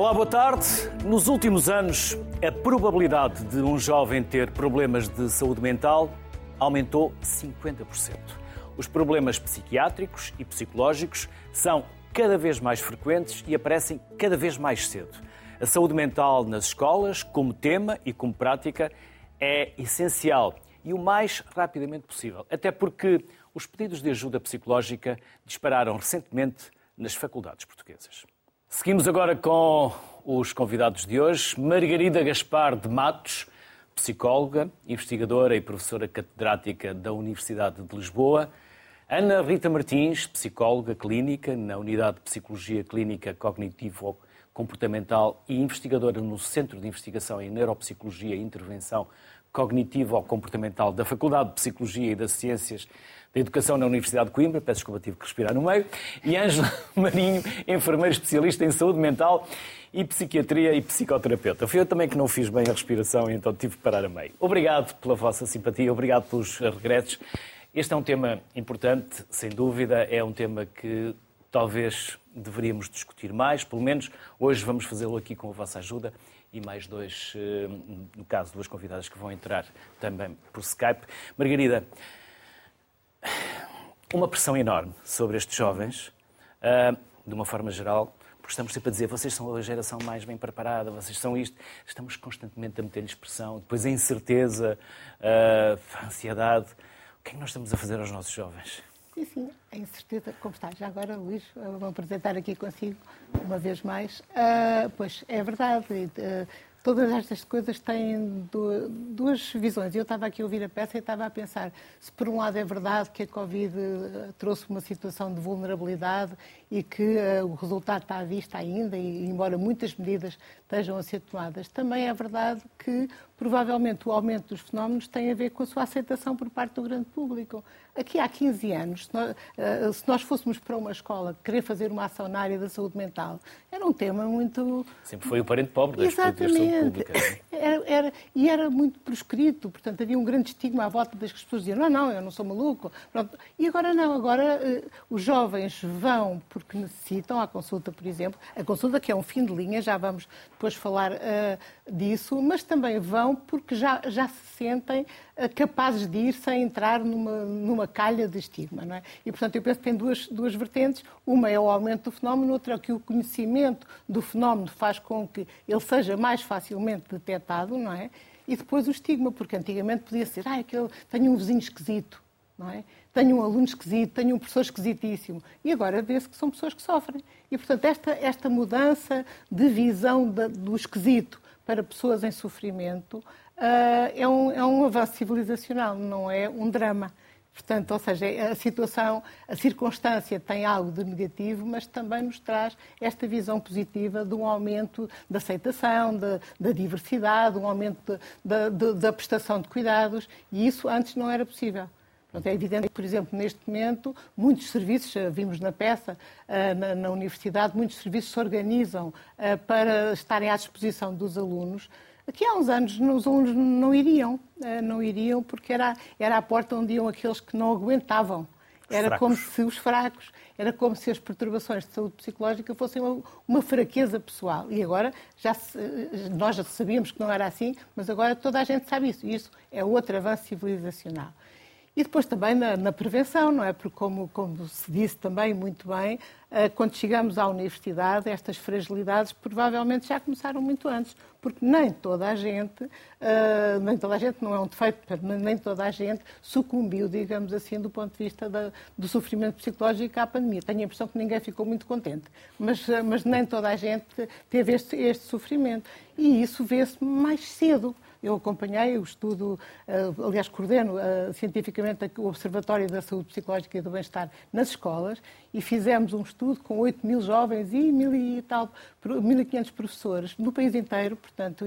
Olá, boa tarde. Nos últimos anos, a probabilidade de um jovem ter problemas de saúde mental aumentou 50%. Os problemas psiquiátricos e psicológicos são cada vez mais frequentes e aparecem cada vez mais cedo. A saúde mental nas escolas, como tema e como prática, é essencial e o mais rapidamente possível, até porque os pedidos de ajuda psicológica dispararam recentemente nas faculdades portuguesas. Seguimos agora com os convidados de hoje. Margarida Gaspar de Matos, psicóloga, investigadora e professora catedrática da Universidade de Lisboa. Ana Rita Martins, psicóloga clínica na Unidade de Psicologia Clínica Cognitivo Comportamental e investigadora no Centro de Investigação em Neuropsicologia e Intervenção Cognitivo-Comportamental da Faculdade de Psicologia e das Ciências da Educação na Universidade de Coimbra, peço desculpa, tive que respirar no meio, e Ângela Marinho, enfermeira especialista em saúde mental e psiquiatria e psicoterapeuta. Fui eu também que não fiz bem a respiração e então tive que parar a meio. Obrigado pela vossa simpatia, obrigado pelos regressos. Este é um tema importante, sem dúvida, é um tema que talvez deveríamos discutir mais, pelo menos hoje vamos fazê-lo aqui com a vossa ajuda e mais dois, eh, no caso, duas convidadas que vão entrar também por Skype. Margarida, uma pressão enorme sobre estes jovens, ah, de uma forma geral, porque estamos sempre a dizer vocês são a geração mais bem preparada, vocês são isto. Estamos constantemente a meter-lhes pressão, depois a incerteza, a ansiedade. O que é que nós estamos a fazer aos nossos jovens? Sim, sim, a incerteza, como está já agora, Luís, vou apresentar aqui consigo uma vez mais. Uh, pois é verdade, uh, todas estas coisas têm duas visões. Eu estava aqui a ouvir a peça e estava a pensar se, por um lado, é verdade que a Covid eh, trouxe uma situação de vulnerabilidade e que uh, o resultado está à vista ainda, e embora muitas medidas estejam a ser tomadas, também é verdade que provavelmente o aumento dos fenómenos tem a ver com a sua aceitação por parte do grande público. Aqui há 15 anos, se nós, uh, se nós fôssemos para uma escola querer fazer uma ação na área da saúde mental, era um tema muito. Sempre foi o parente pobre saúde pública. É? Era, era, e era muito proscrito, portanto havia um grande estigma à volta das pessoas diziam: não, não, eu não sou maluco. Pronto. E agora não, agora uh, os jovens vão porque necessitam, à consulta, por exemplo, a consulta que é um fim de linha, já vamos depois falar uh, disso, mas também vão porque já, já se sentem uh, capazes de ir sem entrar numa, numa calha de estigma. Não é? E, portanto, eu penso que tem duas, duas vertentes. Uma é o aumento do fenómeno, outra é que o conhecimento do fenómeno faz com que ele seja mais facilmente detectado, não é? E depois o estigma, porque antigamente podia ser, ah, aquele, tenho um vizinho esquisito, não é? tenho um aluno esquisito, tenho um professor esquisitíssimo. E agora vê-se que são pessoas que sofrem. E, portanto, esta, esta mudança de visão de, do esquisito para pessoas em sofrimento uh, é, um, é um avanço civilizacional, não é um drama. Portanto, ou seja, a situação, a circunstância tem algo de negativo, mas também nos traz esta visão positiva de um aumento da aceitação, da diversidade, um aumento da prestação de cuidados, e isso antes não era possível. É evidente que, por exemplo, neste momento, muitos serviços, vimos na peça, eh, na, na universidade, muitos serviços se organizam eh, para estarem à disposição dos alunos. Aqui há uns anos os alunos não iriam, eh, não iriam porque era, era a porta onde iam aqueles que não aguentavam. Era como se os fracos, era como se as perturbações de saúde psicológica fossem uma, uma fraqueza pessoal. E agora já se, nós já sabíamos que não era assim, mas agora toda a gente sabe isso. E isso é outro avanço civilizacional. E depois também na, na, prevenção, não é? Porque, como, como se disse também muito bem, uh, quando chegamos à universidade, estas fragilidades provavelmente já começaram muito antes, porque nem toda a gente, uh, nem toda a gente, não é um defeito, nem toda a gente sucumbiu, digamos assim, do ponto de vista da, do sofrimento psicológico à pandemia. Tenho a impressão que ninguém ficou muito contente, mas, uh, mas nem toda a gente teve este, este sofrimento. E isso vê-se mais cedo. Eu acompanhei o estudo, eh, aliás, coordeno eh, cientificamente o Observatório da Saúde Psicológica e do Bem-Estar nas escolas e fizemos um estudo com 8 mil jovens e mil e tal, 1.500 professores no país inteiro, portanto,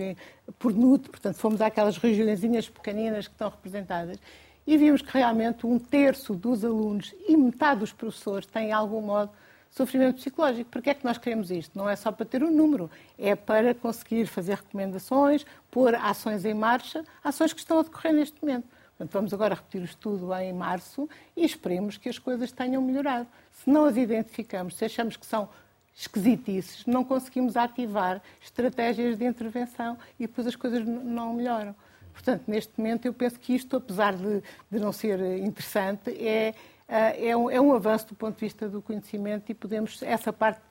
por NUT, portanto, fomos àquelas regiõezinhas pequeninas que estão representadas e vimos que realmente um terço dos alunos e metade dos professores têm, de algum modo, sofrimento psicológico. Por que é que nós queremos isto? Não é só para ter um número, é para conseguir fazer recomendações, pôr ações em marcha, ações que estão a decorrer neste momento. Portanto, vamos agora repetir o estudo em março e esperemos que as coisas tenham melhorado. Se não as identificamos, se achamos que são esquisitices, não conseguimos ativar estratégias de intervenção e depois as coisas não melhoram. Portanto, neste momento, eu penso que isto, apesar de, de não ser interessante, é, é, é um, é um, avanço do ponto de vista do conhecimento e podemos, essa parte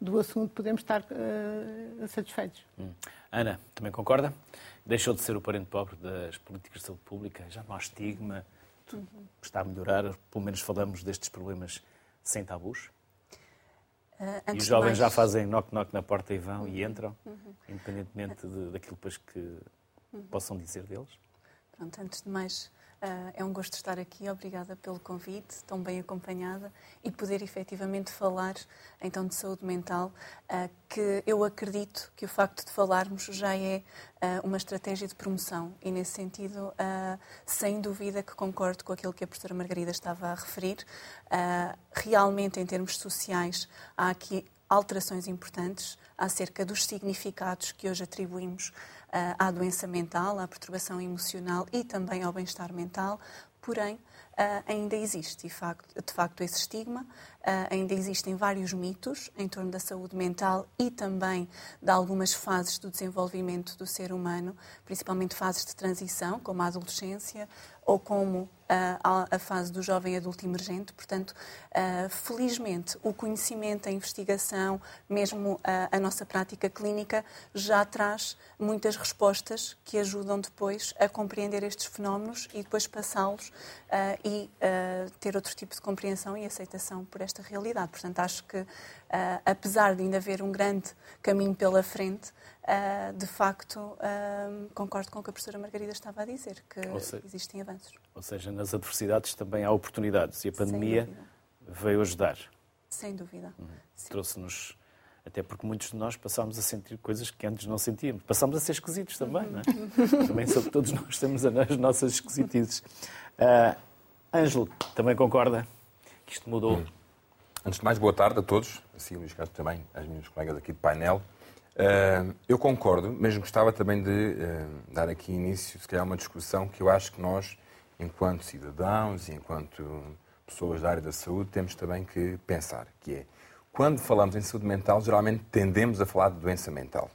do assunto, podemos estar uh, satisfeitos. Hum. Ana, também concorda? Deixou de ser o parente pobre das políticas de saúde pública, já não há estigma, uhum. está a melhorar, pelo menos falamos destes problemas sem tabus? Uh, e os jovens mais... já fazem knock-knock na porta e vão uhum. e entram, uhum. independentemente de, daquilo que uhum. possam dizer deles? Pronto, antes de mais, Uh, é um gosto estar aqui, obrigada pelo convite, tão bem acompanhada e poder efetivamente falar então de saúde mental, uh, que eu acredito que o facto de falarmos já é uh, uma estratégia de promoção e nesse sentido, sem dúvida que concordo com aquilo que a professora Margarida estava a referir. realmente, em termos sociais, há aqui alterações importantes acerca dos significados que hoje atribuímos à doença mental, à perturbação emocional e também ao bem-estar mental, porém, ainda existe, de facto, de facto esse estigma, ainda existem vários mitos em torno da saúde mental e também de algumas fases do desenvolvimento do ser humano, principalmente fases de transição, como a adolescência ou como a, a fase do jovem adulto emergente. Portanto, uh, felizmente, o conhecimento, a investigação, mesmo a, nossa prática clínica, já traz muitas respostas que ajudam depois a compreender estes fenómenos e depois passá-los e ter outro tipo de compreensão e aceitação por esta realidade. Portanto, acho que, apesar de ainda haver um grande caminho pela frente, Uh, de facto, uh, concordo com o que a professora Margarida estava a dizer, que seja, existem avanços. Ou seja, nas adversidades também há oportunidades e a pandemia veio ajudar. Sem dúvida. Uhum. Trouxe-nos, até porque muitos de nós passámos a sentir coisas que antes não sentíamos. Passámos a ser esquisitos também, uhum. não é? também sobre todos nós temos as nossas esquisitices. Uh, Ângelo, também concorda que isto mudou? Antes de mais, boa tarde a todos, assim Luís Castro também, às minhas colegas aqui de painel. Uh, eu concordo, mas gostava também de uh, dar aqui início, se calhar, uma discussão que eu acho que nós, enquanto cidadãos e enquanto pessoas da área da saúde, temos também que pensar, que é, quando falamos em saúde mental, geralmente tendemos a falar de doença mental.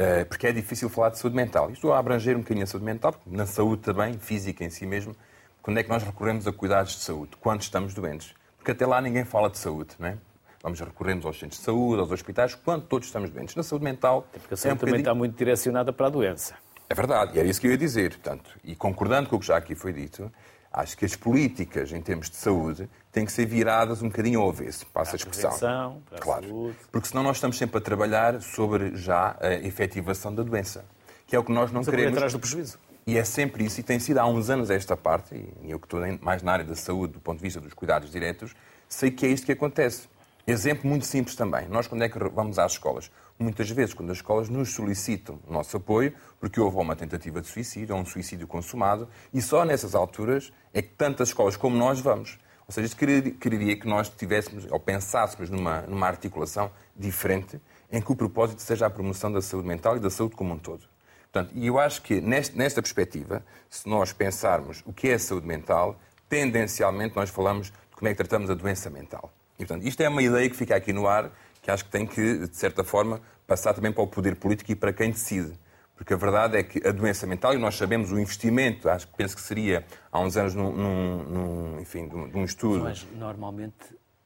Uh, porque é difícil falar de saúde mental. Estou a abranger um bocadinho a saúde mental, porque na saúde também, física em si mesmo, quando é que nós recorremos a cuidados de saúde? Quando estamos doentes. Porque até lá ninguém fala de saúde, não é? Vamos recorremos aos centros de saúde, aos hospitais, quando todos estamos doentes. Na saúde mental. É porque a saúde é um também bocadinho... está muito direcionada para a doença. É verdade, e era isso que eu ia dizer. Portanto, e concordando com o que já aqui foi dito, acho que as políticas em termos de saúde têm que ser viradas um bocadinho ao avesso, passa a expressão. Para a claro. Saúde. Porque senão nós estamos sempre a trabalhar sobre já a efetivação da doença, que é o que nós não Mas queremos. atrás do prejuízo. E é sempre isso, e tem sido há uns anos esta parte, e eu que estou mais na área da saúde, do ponto de vista dos cuidados diretos, sei que é isto que acontece. Exemplo muito simples também. Nós, quando é que vamos às escolas? Muitas vezes, quando as escolas nos solicitam o nosso apoio, porque houve uma tentativa de suicídio ou um suicídio consumado, e só nessas alturas é que tantas escolas como nós vamos. Ou seja, isto quereria que nós tivéssemos ou pensássemos numa, numa articulação diferente em que o propósito seja a promoção da saúde mental e da saúde como um todo. Portanto, e eu acho que neste, nesta perspectiva, se nós pensarmos o que é saúde mental, tendencialmente nós falamos de como é que tratamos a doença mental. E, portanto, isto é uma ideia que fica aqui no ar, que acho que tem que, de certa forma, passar também para o poder político e para quem decide. Porque a verdade é que a doença mental, e nós sabemos o investimento, acho que penso que seria há uns anos num, num, num enfim, num estudo. Mas normalmente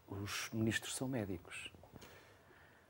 os ministros são médicos.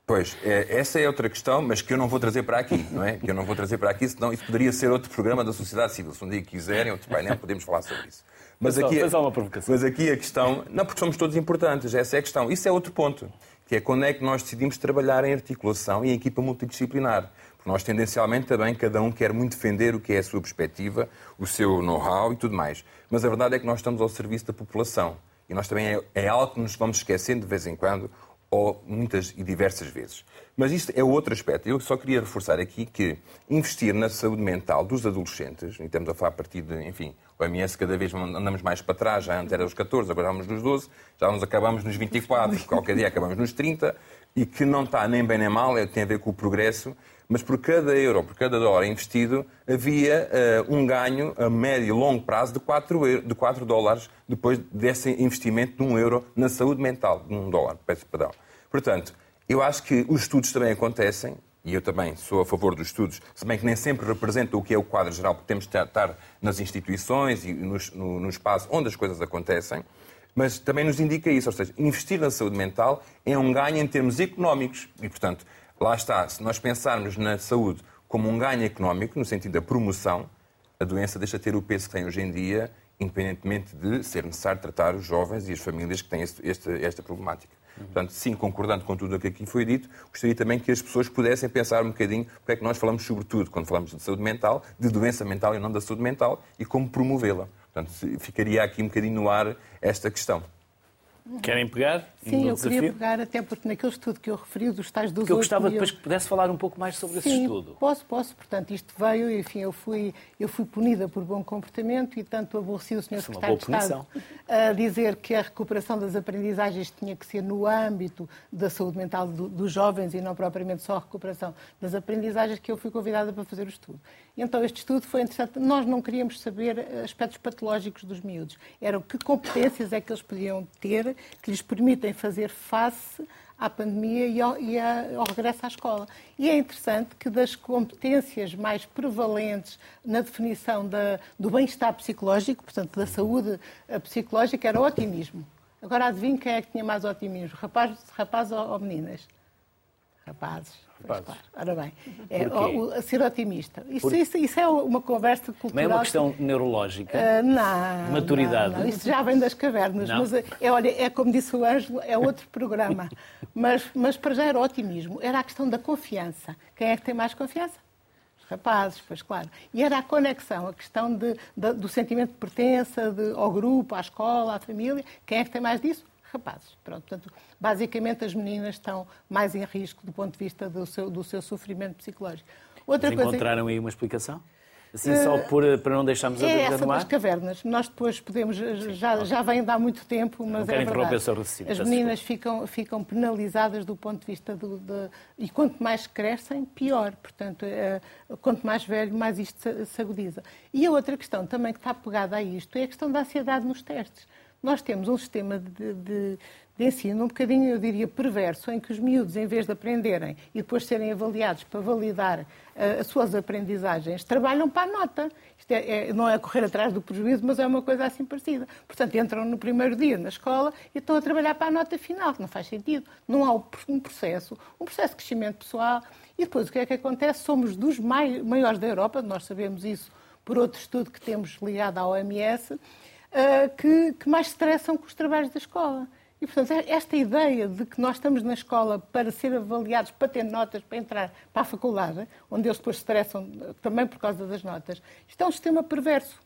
Pois, é, essa é outra questão, mas que eu não vou trazer para aqui, não é? Que eu não vou trazer para aqui, senão isso poderia ser outro programa da sociedade civil. Se um dia quiserem, outro painel, podemos falar sobre isso. Mas aqui, faz uma provocação. mas aqui a questão. Não, porque somos todos importantes, essa é a questão. Isso é outro ponto, que é quando é que nós decidimos trabalhar em articulação e em equipa multidisciplinar. Porque nós, tendencialmente, também, cada um quer muito defender o que é a sua perspectiva, o seu know-how e tudo mais. Mas a verdade é que nós estamos ao serviço da população. E nós também é, é algo que nos vamos esquecendo de vez em quando, ou muitas e diversas vezes. Mas isto é outro aspecto. Eu só queria reforçar aqui que investir na saúde mental dos adolescentes, e estamos a falar a partir de, enfim, o MS cada vez andamos mais para trás, já antes era os 14, agora vamos nos 12, já nos acabamos nos 24, qualquer dia acabamos nos 30, e que não está nem bem nem mal, é, tem a ver com o progresso, mas por cada euro, por cada dólar investido, havia uh, um ganho a médio e longo prazo de 4, euro, de 4 dólares depois desse investimento de um euro na saúde mental, de um dólar, peço perdão. Portanto, Eu acho que os estudos também acontecem, e eu também sou a favor dos estudos, se bem que nem sempre representam o que é o quadro geral, porque temos de estar nas instituições e no, no, no espaço onde as coisas acontecem, mas também nos indica isso, ou seja, investir na saúde mental é um ganho em termos económicos. E, portanto, lá está, se nós pensarmos na saúde como um ganho económico, no sentido da promoção, a doença deixa de ter o peso que tem hoje em dia, independentemente de ser necessário tratar os jovens e as famílias que têm este, esta problemática. Portanto, sim, concordando com tudo o que aqui foi dito, gostaria também que as pessoas pudessem pensar um bocadinho porque é que nós falamos, sobretudo, quando falamos de saúde mental, de doença mental e não da saúde mental, e como promovê-la. Portanto, ficaria aqui um bocadinho no ar esta questão. Querem pegar? Sim, eu desafio? queria pegar, até porque naquele estudo que eu referi, dos tais dos que eu gostava depois que pudesse falar um pouco mais sobre Sim, esse estudo. posso, posso. Portanto, isto veio, enfim, eu fui, eu fui punida por bom comportamento e tanto aborreci o Sr. É Secretário de Estado a dizer que a recuperação das aprendizagens tinha que ser no âmbito da saúde mental do, dos jovens e não propriamente só a recuperação das aprendizagens, que eu fui convidada para fazer o estudo. Então, este estudo foi interessante. Nós não queríamos saber aspectos patológicos dos miúdos. Eram que competências é que eles podiam ter que lhes permitem fazer face à pandemia e ao, e ao, regresso à escola. E é interessante que das competências mais prevalentes na definição da, do bem-estar psicológico, portanto, da saúde psicológica, era o otimismo. Agora adivinhe quem é que tinha mais otimismo, rapazes rapaz ou, ou meninas? Rapazes. Pois, claro. Ora bem, é, o, ser otimista. Isso, isso, isso, é uma conversa cultural. Não é uma questão neurológica? Uh, não. Maturidade? Não, não. Isso já vem das cavernas. Não. Mas, é, olha, é como disse o Ângelo, é outro programa. mas, mas para já era otimismo. Era a questão da confiança. Quem é que tem mais confiança? Os rapazes, pois claro. E era a conexão, a questão de, de, do sentimento de pertença de, ao grupo, à escola, à família. Quem é que tem mais disso? Rapazes. Pronto, portanto, basicamente as meninas estão mais em risco do ponto de vista do seu, do seu sofrimento psicológico. Outra Mas encontraram coisa... aí uma explicação? Assim, só eh, por, para não deixarmos a é dúvida essa das cavernas. Nós depois podemos, já, já vem de há muito tempo, mas não é verdade. As meninas ficam, ficam penalizadas do ponto de vista do... De, e quanto mais crescem, pior. Portanto, é, quanto mais velho, mais isto se agudiza. E a outra questão também que está pegada a isto é a questão da ansiedade nos testes. Nós temos um sistema de, de, de, ensino um bocadinho, eu diria, perverso, em que os miúdos, em vez de aprenderem e depois serem avaliados para validar uh, as suas aprendizagens, trabalham para a nota. Isto é, é, não é correr atrás do prejuízo, mas é uma coisa assim parecida. Portanto, entram no primeiro dia na escola e estão a trabalhar para a nota final, que não faz sentido. Não há um processo, um processo de crescimento pessoal. E depois o que é que acontece? Somos dos maiores da Europa, nós sabemos isso por outro estudo que temos ligado à OMS, uh, que, que mais se estressam com os trabalhos da escola. E, portanto, é esta ideia de que nós estamos na escola para ser avaliados, para ter notas, para entrar para a faculdade, onde eles depois se estressam também por causa das notas, isto é um sistema perverso.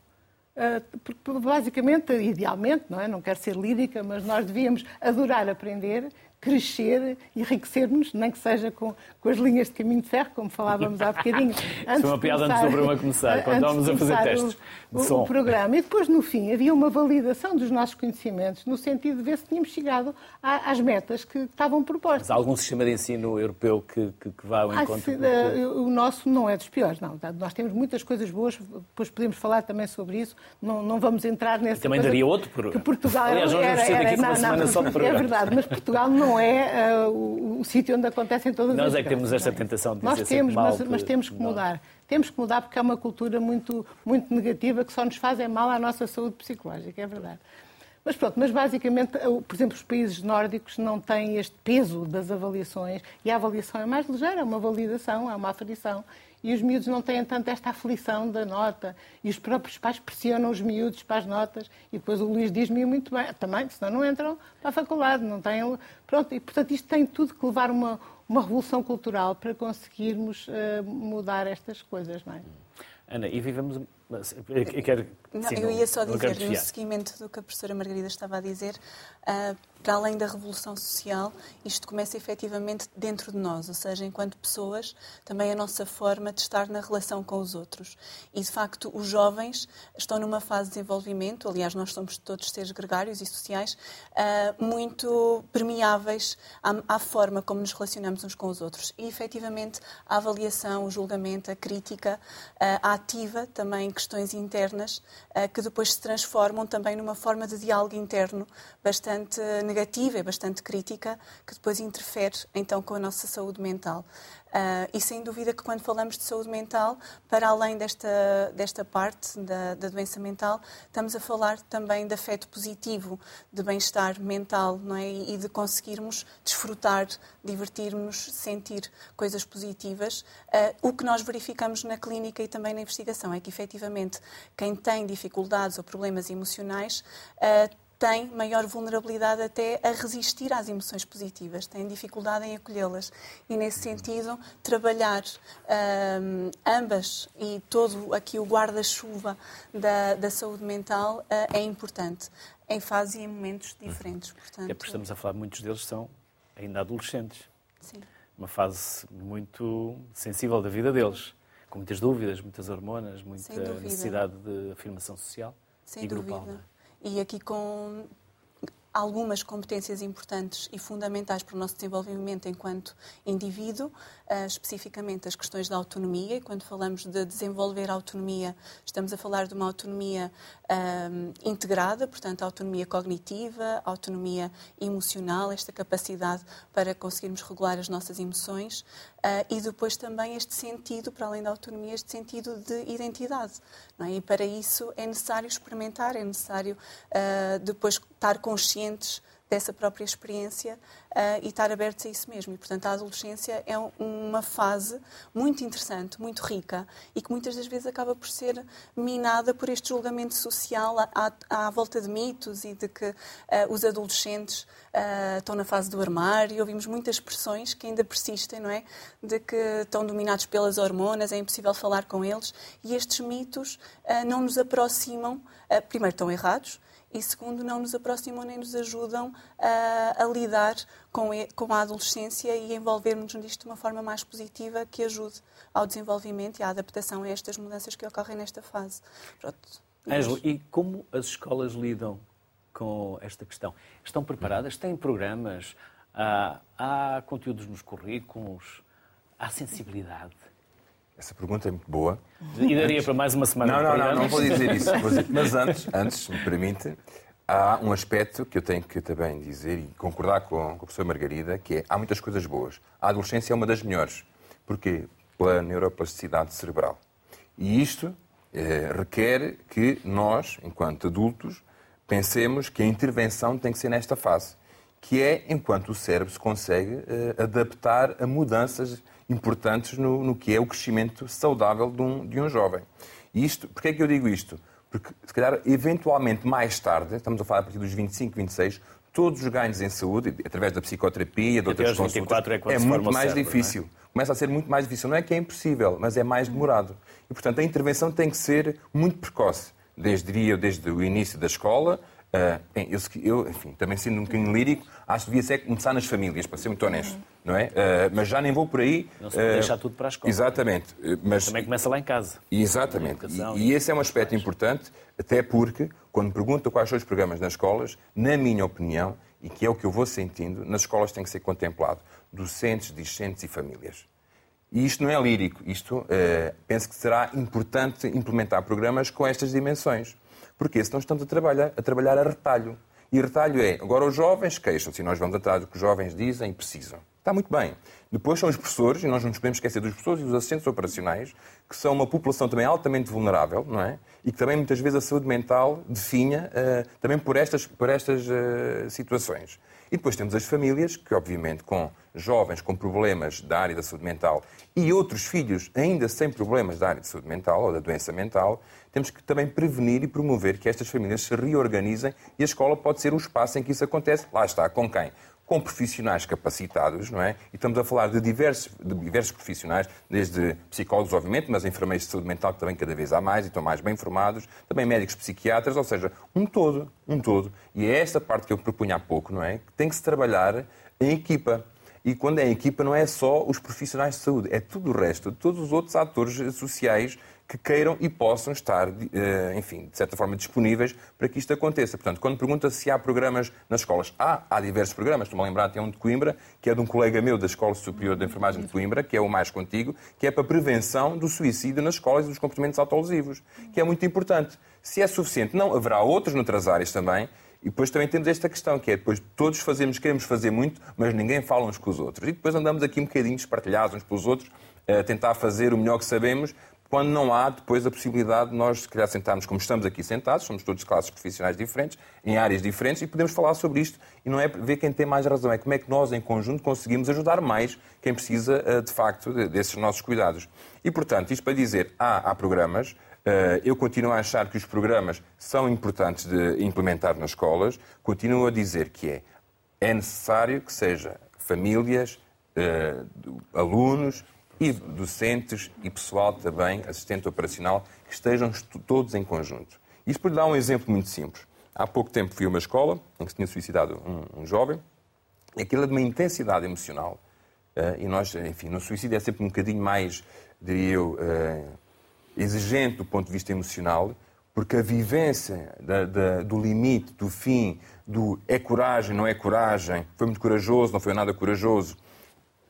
Uh, porque, basicamente, idealmente, não é? Não quero ser lírica, mas nós devíamos adorar aprender, crescer, enriquecer-nos, nem que seja com, com as linhas de caminho de ferro, como falávamos há bocadinho. Antes Foi uma piada antes do programa começar, quando estávamos a fazer testes o, de som. O programa. E depois, no fim, havia uma validação dos nossos conhecimentos, no sentido de ver se tínhamos chegado às metas que estavam propostas. Mas há algum sistema de ensino europeu que, que, que vá ao ah, encontro? Se, uh, o nosso não é dos piores, não. Nós temos muitas coisas boas, depois podemos falar também sobre isso, não, não vamos entrar nessa Também daria outro programa. Que Portugal Aliás, nós vamos ter aqui uma semana só de programa. É verdade, mas Portugal não não é uh, o, o sítio onde acontecem todas Nós as Nós é que temos esta tentação de Nós dizer temos, mas, mas, temos que mudar. Temos que mudar porque é uma cultura muito, muito negativa que só nos faz é mal à nossa saúde psicológica, é verdade. Mas pronto, mas basicamente, por exemplo, os países nórdicos não têm este peso das avaliações e a avaliação é mais ligeira, é uma validação, é uma aferição e os miúdos não têm tanto esta aflição da nota e os próprios pais pressionam os miúdos para as notas e depois o Luís diz-me muito bem, também, senão não entram para a faculdade, não têm... Pronto, e portanto isto tem tudo que levar uma, uma revolução cultural para conseguirmos uh, mudar estas coisas, não é? Ana, e vivemos eu, quero, não, sim, eu ia só dizer, no seguimento do que a professora Margarida estava a dizer, uh, para além da revolução social, isto começa efetivamente dentro de nós, ou seja, enquanto pessoas, também a nossa forma de estar na relação com os outros. E, de facto, os jovens estão numa fase de desenvolvimento, aliás, nós somos todos seres gregários e sociais, uh, muito permeáveis à, à, forma como nos relacionamos uns com os outros. E, efetivamente, a avaliação, o julgamento, a crítica, uh, ativa também que questões internas uh, que depois se transformam também numa forma de diálogo interno bastante negativa, é bastante crítica, que depois interfere então com a nossa saúde mental. Uh, e sem dúvida que quando falamos de saúde mental, para além desta, desta parte da, da doença mental, estamos a falar também de afeto positivo, de bem-estar mental, não é? E de conseguirmos desfrutar, divertirmos, sentir coisas positivas. Uh, o que nós verificamos na clínica e também na investigação é que, efetivamente, quem tem dificuldades ou problemas emocionais uh, tem maior vulnerabilidade até a resistir às emoções positivas, tem dificuldade em acolhê-las. E, nesse sentido, trabalhar um, ambas e todo aqui o guarda-chuva da, da, saúde mental uh, é importante, em fase e em momentos diferentes. Portanto... É porque estamos a falar, muitos deles são ainda adolescentes. Sim. Uma fase muito sensível da vida deles, com muitas dúvidas, muitas hormonas, muita necessidade de afirmação social Sem e dúvida. grupal. É? E aqui com algumas competências importantes e fundamentais para o nosso desenvolvimento enquanto indivíduo, uh, especificamente as questões da autonomia. E quando falamos de desenvolver autonomia, estamos a falar de uma autonomia uh, integrada, portanto, autonomia cognitiva, autonomia emocional, esta capacidade para conseguirmos regular as nossas emoções uh, e depois também este sentido, para além da autonomia, este sentido de identidade. É? E para isso é necessário experimentar, é necessário depois estar conscientes dessa própria experiência uh, e estar abertos a isso mesmo. E, portanto, a adolescência é uma fase muito interessante, muito rica e que muitas das vezes acaba por ser minada por este julgamento social à, à, volta de mitos e de que uh, os adolescentes uh, estão na fase do armário. Ouvimos muitas expressões que ainda persistem, não é? De que estão dominados pelas hormonas, é impossível falar com eles e estes mitos não nos aproximam, primeiro estão errados, e, segundo, não nos aproximam nem nos ajudam a, a lidar com, com, a adolescência e envolvermos nisto de uma forma mais positiva que ajude ao desenvolvimento e à adaptação a estas mudanças que ocorrem nesta fase. Ângelo, e como as escolas lidam com esta questão? Estão preparadas? Têm programas? Há, há conteúdos nos currículos? Há sensibilidade? Essa pergunta é muito boa. E daria para mais uma semana. Não, não, não, não vou dizer isso. Mas antes, antes, se me permite, há um aspecto que eu tenho que também dizer e concordar com, com a professora Margarida, que é há muitas coisas boas. A adolescência é uma das melhores. Porquê? Pela neuroplasticidade cerebral. E isto eh, requer que nós, enquanto adultos, pensemos que a intervenção tem que ser nesta fase, que é enquanto o cérebro se consegue eh, adaptar a mudanças importantes no, no que é o crescimento saudável de um, de um jovem. E isto, porquê é que eu digo isto? Porque, se calhar, eventualmente mais tarde, estamos a falar a partir dos 25, 26, todos os ganhos em saúde, através da psicoterapia, de outras consultas, é, é muito mais cérebro, difícil. É? Começa a ser muito mais difícil. Não é que é impossível, mas é mais demorado. E, portanto, a intervenção tem que ser muito precoce. Desde, diria, desde o início da escola, Uh, bem, eu, eu, enfim, também sendo um bocadinho lírico, acho que devia ser começar nas famílias, para ser muito honesto, não é? Uh, mas já nem vou por aí. Não se uh, deixar tudo para a escola. Exatamente. Mas, também começa lá em casa. Exatamente. E, e esse é um aspecto importante, até porque, quando pergunto quais são os programas nas escolas, na minha opinião, e que é o que eu vou sentindo, nas escolas tem que ser contemplado docentes, discentes e famílias. E isto não é lírico, isto penso que será importante implementar programas com estas dimensões. Porquê? Senão estamos a trabalhar, a trabalhar a retalho. E retalho é, agora os jovens queixam-se e nós vamos atrás do que os jovens dizem e precisam. Está muito bem. Depois são os professores, e nós não nos podemos esquecer dos professores e dos assistentes operacionais, que são uma população também altamente vulnerável, não é? E que também muitas vezes a saúde mental definha uh, também por estas, por estas uh, situações. E depois temos as famílias, que obviamente com jovens com problemas da área da saúde mental e outros filhos ainda sem problemas da área de saúde mental ou da doença mental, temos que também prevenir e promover que estas famílias se reorganizem e a escola pode ser o espaço em que isso acontece. Lá está, com quem? Com profissionais capacitados, não é? E estamos a falar de diversos, de diversos profissionais, desde psicólogos, obviamente, mas enfermeiros de saúde mental que também cada vez há mais e estão mais bem formados, também médicos psiquiatras, ou seja, um todo, um todo. E é esta parte que eu propunha há pouco, não é? Que tem que se trabalhar em equipa. E quando é em equipa não é só os profissionais de saúde, é tudo o resto, todos os outros atores sociais que queiram e possam estar, eh, enfim, de certa forma disponíveis para que isto aconteça. Portanto, quando pergunta se há programas nas escolas, há, há diversos programas. Estou-me a lembrar, tem um de Coimbra, que é de um colega meu da Escola Superior de Enfermagem de Coimbra, que é o Mais Contigo, que é para prevenção do suicídio nas escolas e dos comportamentos autolesivos, que é muito importante. Se é suficiente, não, haverá outros noutras áreas também, E depois também temos esta questão, que é depois todos fazemos, queremos fazer muito, mas ninguém fala uns com os outros. E depois andamos aqui um bocadinho espartilhados uns pelos outros, a tentar fazer o melhor que sabemos, quando não há depois a possibilidade de nós, se calhar, sentarmos como estamos aqui sentados, somos todos classes profissionais diferentes, em áreas diferentes, e podemos falar sobre isto. E não é ver quem tem mais razão, é como é que nós, em conjunto, conseguimos ajudar mais quem precisa, eh, de facto, desses nossos cuidados. E, portanto, isto para dizer, há, há programas, eh, eu continuo a achar que os programas são importantes de implementar nas escolas, continuo a dizer que é, é necessário que seja famílias, eh, alunos, e docentes e pessoal também, assistente operacional, que estejam todos em conjunto. Isto por dar um exemplo muito simples. Há pouco tempo fui a uma escola em que se tinha suicidado um, um jovem, aquilo é de uma intensidade emocional. Uh, e nós, enfim, no suicídio é sempre um bocadinho mais, diria eu, uh, exigente do ponto de vista emocional, porque a vivência da, da, do limite, do fim, do é coragem, não é coragem, foi muito corajoso, não foi nada corajoso,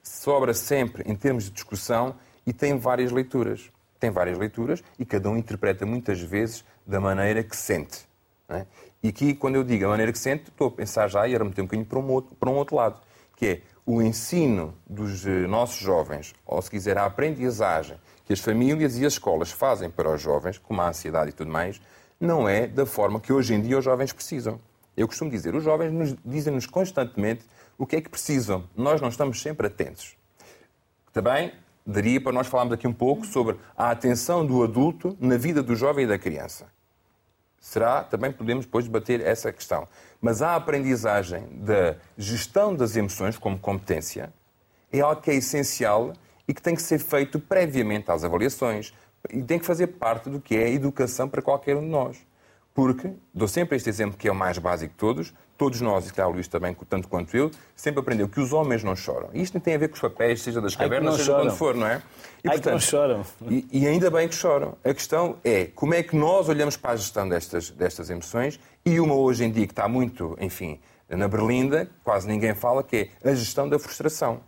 sobra sempre em termos de discussão e tem várias leituras. Tem várias leituras e cada um interpreta muitas vezes da maneira que sente. É? E aqui, quando eu digo a maneira que sente, estou a pensar já e a remeter um bocadinho para um, outro, para um outro lado, que é o ensino dos eh, nossos jovens, ou se quiser, a aprendizagem que as famílias e as escolas fazem para os jovens, como a ansiedade e tudo mais, não é da forma que hoje em dia os jovens precisam. Eu costumo dizer, os jovens dizem-nos constantemente o que é que precisam. Nós não estamos sempre atentos. Também daria para nós falarmos aqui um pouco sobre a atenção do adulto na vida do jovem e da criança. Será, também podemos depois debater essa questão. Mas a aprendizagem da gestão das emoções como competência é algo que é essencial e que tem que ser feito previamente às avaliações e tem que fazer parte do que é a educação para qualquer um de nós. Porque, dou sempre este exemplo que é o mais básico de todos, todos nós, e se calhar o Luís também, tanto quanto eu, sempre aprendeu que os homens não choram. E isto tem a ver com os papéis, seja das cavernas, seja choram. quando for, não é? E, Ai, portanto, que não choram. E, e, ainda bem que choram. A questão é como é que nós olhamos para a gestão destas, destas emoções e uma hoje em dia que está muito, enfim, na berlinda, quase ninguém fala, que é a gestão da frustração.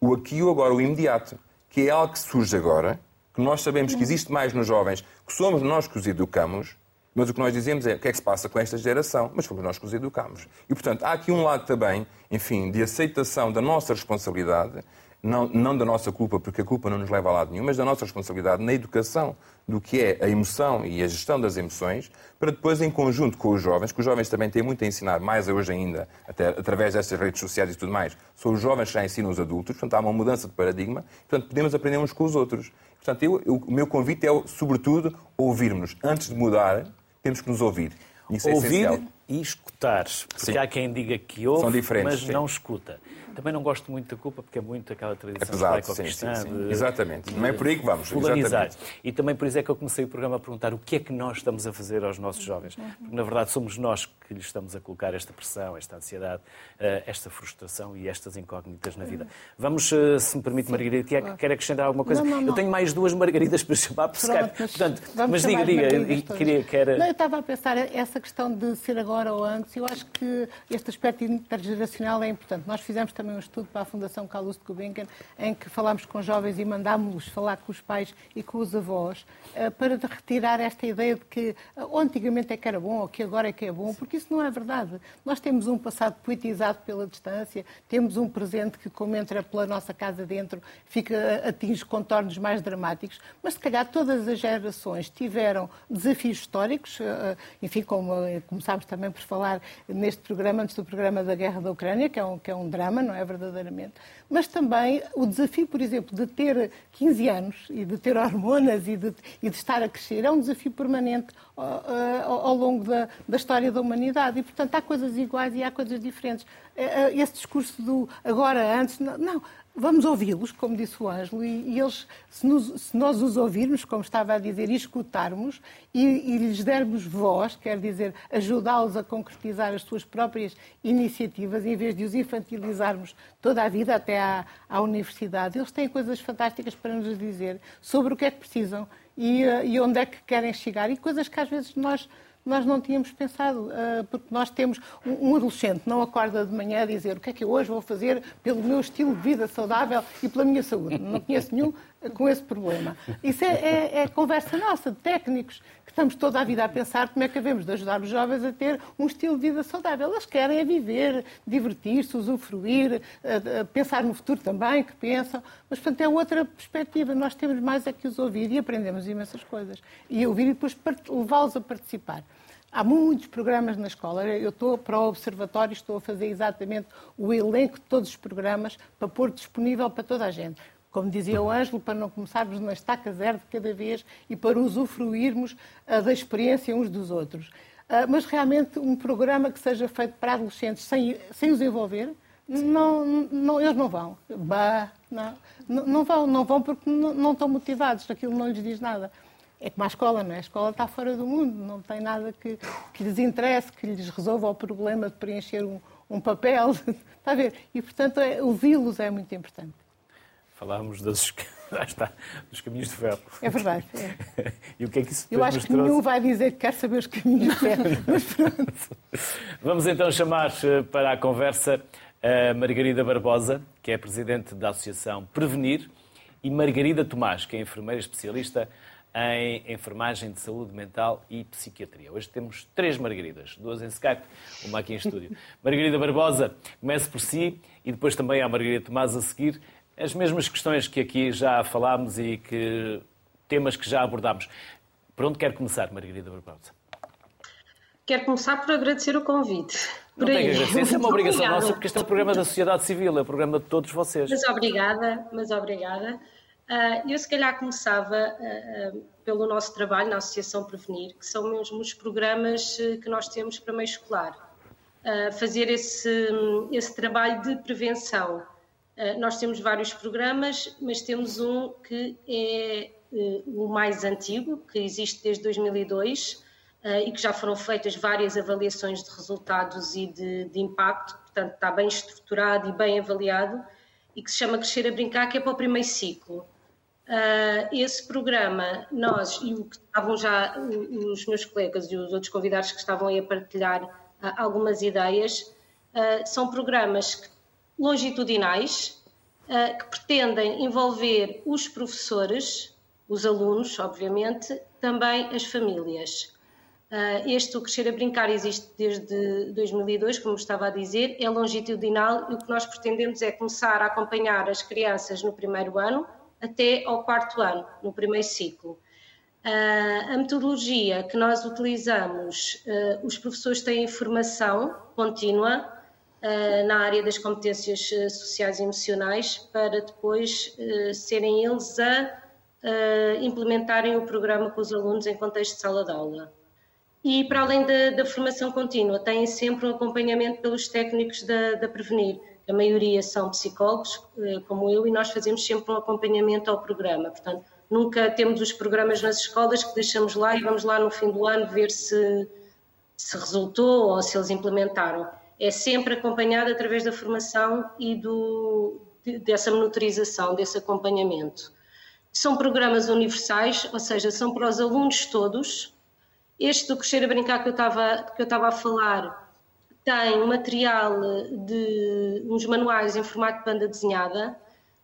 O aqui o agora, o imediato, que é algo que surge agora, que nós sabemos que existe mais nos jovens, que somos nós que os educamos, mas o que nós dizemos é o que é que se passa com esta geração, mas fomos nós que os educamos. E, portanto, há aqui um lado também, enfim, de aceitação da nossa responsabilidade, não, não da nossa culpa, porque a culpa não nos leva a lado nenhum, mas da nossa responsabilidade na educação do que é a emoção e a gestão das emoções, para depois, em conjunto com os jovens, que os jovens também têm muito a ensinar, mais hoje ainda, até através destas redes sociais e tudo mais, são os jovens que já ensinam os adultos, portanto, há uma mudança de paradigma, portanto, podemos aprender uns com os outros. Portanto, eu, eu, o meu convite é, sobretudo, ouvirmos antes de mudar, temos que nos ouvir. Isso é ouvir é e escutar. Porque Sim. há quem diga que ouve, mas sim. não escuta. Também não gosto muito da culpa, porque é muito aquela tradição é cristã de, Exatamente. De, não é por aí que vamos. Fulanizar. E também por isso é que eu comecei o programa a perguntar o que é que nós estamos a fazer aos nossos jovens. Porque, na verdade, somos nós que lhes estamos a colocar esta pressão, esta ansiedade, eh, esta frustração e estas incógnitas na vida. Vamos, eh, se me permite, Margarida, quer, quer acrescentar alguma coisa? Não, não, não. Eu tenho mais duas Margaridas para chamar por Skype. Portanto, mas diga, diga. Queria, quer... não, eu estava a pensar, essa questão de ser agora ou antes, eu acho que este aspecto intergeracional é importante. Nós fizemos também um estudo para a Fundação Carlos de Gulbenkian, em que falámos com jovens e mandámos-los falar com os pais e com os avós, eh, para retirar esta ideia de que antigamente é que era bom ou que agora é que é bom, porque isso não é verdade. Nós temos um passado poetizado pela distância, temos um presente que, como entra pela nossa casa dentro, fica, atinge contornos mais dramáticos, mas se calhar todas as gerações tiveram desafios históricos, eh, eh, enfim, como começámos também por falar neste programa, antes do programa da Guerra da Ucrânia, que é um, que é um drama, não é verdadeiramente, mas também o desafio, por exemplo, de ter 15 anos e de ter hormonas e de, e de estar a crescer é um desafio permanente ao, ao, ao longo da, da, história da humanidade. E, portanto, há coisas iguais e há coisas diferentes. Eh, eh, esse discurso do agora, antes, não vamos ouvi-los, como disse o Ângelo, e, eles, se, nos, se, nós os ouvirmos, como estava a dizer, e escutarmos, e, e lhes dermos voz, quer dizer, ajudá-los a concretizar as suas próprias iniciativas, em vez de os infantilizarmos toda a vida até à, à universidade, eles têm coisas fantásticas para nos dizer sobre o que é que precisam e, eh, e onde é que querem chegar, e coisas que às vezes nós nós não tínhamos pensado, ah, porque nós temos um adolescente não acorda de manhã a dizer o que é que eu hoje vou fazer pelo meu estilo de vida saudável e pela minha saúde. Não conheço nenhum com esse problema. Isso é, é, é conversa nossa, de técnicos, que estamos toda a vida a pensar como é que devemos de ajudar os jovens a ter um estilo de vida saudável. Eles querem é viver, divertir-se, usufruir, pensar no futuro também, que pensam. Mas, portanto, é outra perspectiva. Nós temos mais é que os ouvir e aprendemos imensas coisas. E ouvir e depois levá-los a participar. Há muitos programas na escola. Eu estou para o observatório, estou a fazer exatamente o elenco de todos os programas para pôr disponível para toda a gente. Como dizia o Ângelo, para não começarmos na estaca zero de cada vez e para usufruirmos uh, da experiência uns dos outros. Uh, mas realmente um programa que seja feito para adolescentes sem, sem os envolver, não, não, eles não vão. Bah, não, não vão, não vão porque não, não estão motivados, aquilo não lhes diz nada. É como a escola, não é? A escola está fora do mundo, não tem nada que, que lhes interesse, que lhes resolva o problema de preencher um, um papel. Está a ver? E, portanto, é, ouvi-los é muito importante. Falámos das, está, dos caminhos de ferro. É verdade. É. e o que é que isso Eu acho que trouxe? nenhum vai dizer que quer saber os caminhos de ferro, mas pronto. Vamos então chamar eh, para a conversa a Margarida Barbosa, que é presidente da Associação Prevenir, e Margarida Tomás, que é enfermeira especialista em enfermagem de saúde mental e psiquiatria. Hoje temos três Margaridas, duas em Skype, uma aqui em estúdio. Margarida Barbosa, comece por si e depois também a Margarida Tomás a seguir. As mesmas questões que aqui já falámos e que temas que já abordámos. Por onde quer começar, Margarida Barbosa? Quero começar por agradecer o convite. Por não tem que agradecer, isso é uma obrigação obrigada. nossa, porque este é o programa da sociedade civil, é o programa de todos vocês. Mas obrigada, mas obrigada. Uh, eu, se calhar, começava uh, uh, pelo nosso trabalho na Associação Prevenir, que são mesmo os programas que nós temos para meio escolar. fazer esse, esse trabalho de prevenção. Nós temos vários programas, mas temos um que é o mais antigo, que existe desde 2002 e que já foram feitas várias avaliações de resultados e de, de impacto, portanto, está bem estruturado e bem avaliado e que se chama Crescer a Brincar, que é para o primeiro ciclo. Uh, esse programa, nós e o que estavam já os meus colegas e os outros convidados que estavam aí a partilhar uh, algumas ideias, uh, são programas longitudinais que pretendem envolver os professores, os alunos, obviamente, também as famílias. este, o Crescer a Brincar, existe desde 2002, como estava a dizer, é longitudinal e o que nós pretendemos é começar a acompanhar as crianças no primeiro ano, até ao quarto ano, no primeiro ciclo. Uh, a metodologia que nós utilizamos, os professores têm formação contínua na área das competências sociais e emocionais para depois serem eles a implementarem o programa com os alunos em contexto de sala de aula. E para além da, da formação contínua, têm sempre um acompanhamento pelos técnicos da, da Prevenir a maioria são psicólogos, eh, como eu, e nós fazemos sempre um acompanhamento ao programa. Portanto, nunca temos os programas nas escolas que deixamos lá e vamos lá no fim do ano ver se, se resultou ou se eles implementaram. É sempre acompanhado através da formação e do, dessa monitorização, desse acompanhamento. São programas universais, ou seja, são para os alunos todos. Este do Crescer a Brincar que eu estava, que eu estava a falar tem material de uns manuais em formato de banda desenhada,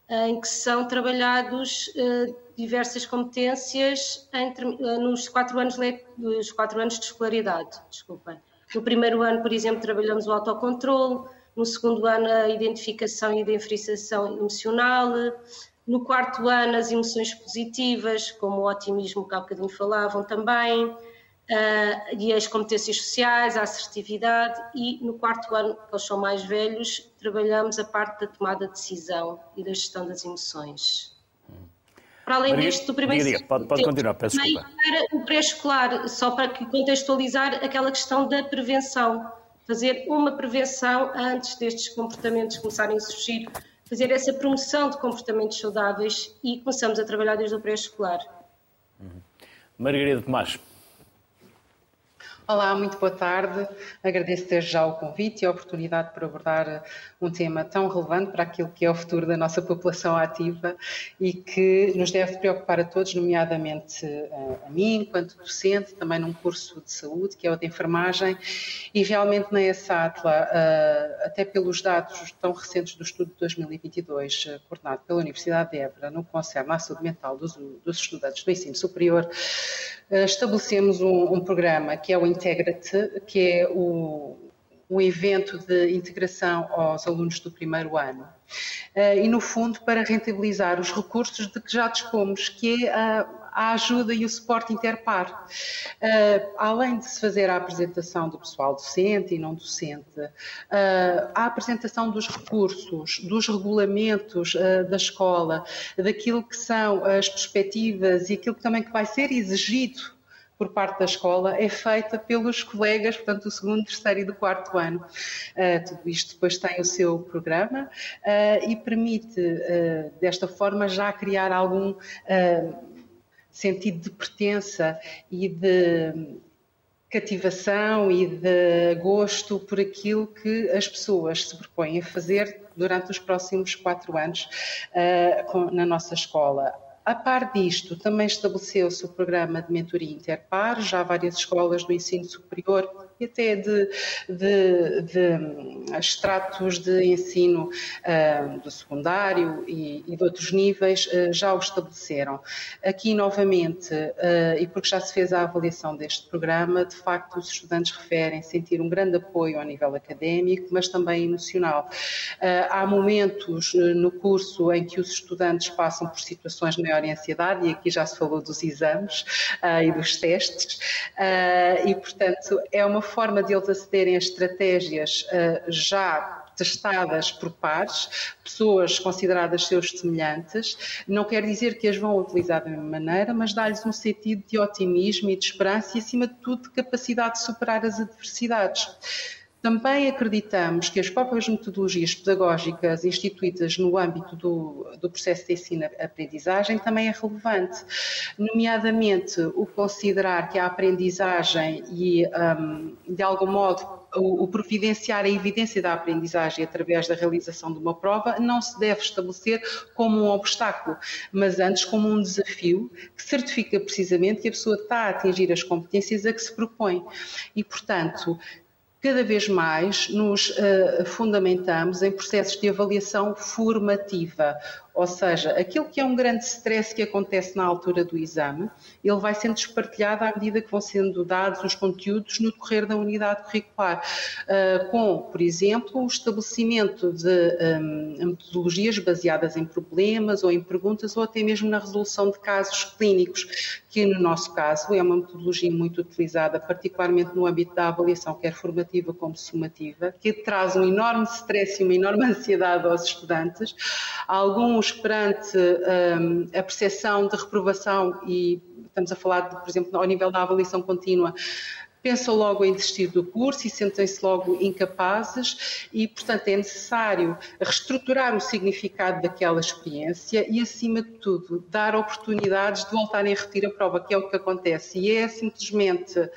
em que são trabalhados uh, diversas competências entre, nos quatro anos, dos quatro anos de escolaridade. Desculpa. No primeiro ano, por exemplo, trabalhamos o autocontrole, no segundo ano a identificação e diferenciação emocional, no quarto ano as emoções positivas, como o otimismo que há bocadinho falavam também, uh, e as competências sociais, a assertividade e no quarto ano, que eles são mais velhos, trabalhamos a parte da tomada de decisão e da gestão das emoções. Para além Maria, disto, do primeiro diga, diga, pode, pode continuar, peço desculpa. Para o pré-escolar, só para contextualizar aquela questão da prevenção, fazer uma prevenção antes destes comportamentos começarem a surgir, fazer essa promoção de comportamentos saudáveis e começamos a trabalhar desde o pré-escolar. Uhum. Margarida Tomás. Olá, muito boa tarde. Agradeço desde já o convite e a oportunidade para abordar um tema tão relevante para aquilo que é o futuro da nossa população ativa e que nos deve preocupar a todos, nomeadamente eh, a mim, enquanto docente, também num curso de saúde, que é o de enfermagem, e realmente na ESATLA, eh, até pelos dados tão recentes do estudo de 2022, eh, coordenado pela Universidade de Évora, no concerne à saúde mental dos, dos estudantes do ensino superior, estabelecemos um, um programa que é o Integra-te, que é o, um evento de integração aos alunos do primeiro ano. Uh, e, no fundo, para rentabilizar os recursos de que já dispomos, que é a, a ajuda e o suporte interpar. Uh, além de se fazer a apresentação do pessoal docente e não docente, uh, a apresentação dos recursos, dos regulamentos da escola, daquilo que são as perspectivas e aquilo que também que vai ser exigido por parte da escola é feita pelos colegas, portanto, do segundo, terceiro e do quarto ano. Uh, tudo isto depois tem o seu programa uh, e permite, uh, desta forma, já criar algum sentido de pertença e de cativação e de gosto por aquilo que as pessoas se propõem a fazer durante os próximos quatro anos na nossa escola a par disto, também estabeleceu-se o programa de mentoria interpar, já várias escolas do ensino superior e até de, de, de extratos de ensino uh, do secundário e, e, de outros níveis uh, já o estabeleceram. Aqui, novamente, uh, e porque já se fez a avaliação deste programa, de facto, os estudantes referem sentir um grande apoio ao nível académico, mas também emocional. há momentos no curso em que os estudantes passam por situações de maior ansiedade, e aqui já se falou dos exames e dos testes, e, portanto, é uma forma de eles acederem a estratégias uh, já testadas por pares, pessoas consideradas seus semelhantes, não quer dizer que as vão utilizar da mesma maneira, mas dá-lhes um sentido de otimismo e de esperança e, acima de tudo, de capacidade de superar as adversidades. Também acreditamos que as próprias metodologias pedagógicas instituídas no âmbito do, do processo de ensino-aprendizagem também é relevante, nomeadamente o considerar que a aprendizagem e, um, de algum modo, o, o providenciar a evidência da aprendizagem através da realização de uma prova não se deve estabelecer como um obstáculo, mas antes como um desafio que certifica precisamente que a pessoa está a atingir as competências a que se propõe. E, portanto, cada vez mais nos uh, fundamentamos em processos de avaliação formativa, ou seja, aquilo que é um grande stress que acontece na altura do exame, ele vai sendo despartilhado à medida que vão sendo dados os conteúdos no decorrer da unidade curricular, uh, com, por exemplo, o estabelecimento de um, metodologias baseadas em problemas ou em perguntas ou até mesmo na resolução de casos clínicos, que no nosso caso é uma metodologia muito utilizada, particularmente no âmbito da avaliação, quer formativa como sumativa, que traz um enorme stress e uma enorme ansiedade aos estudantes. Alguns perante um, a percepção de reprovação, e estamos a falar, de, por exemplo, ao nível da avaliação contínua, pensam logo em desistir do curso e sentem-se logo incapazes e, portanto, é necessário reestruturar o significado daquela experiência e, acima de tudo, dar oportunidades de voltarem a repetir a prova, que é o que acontece. E é simplesmente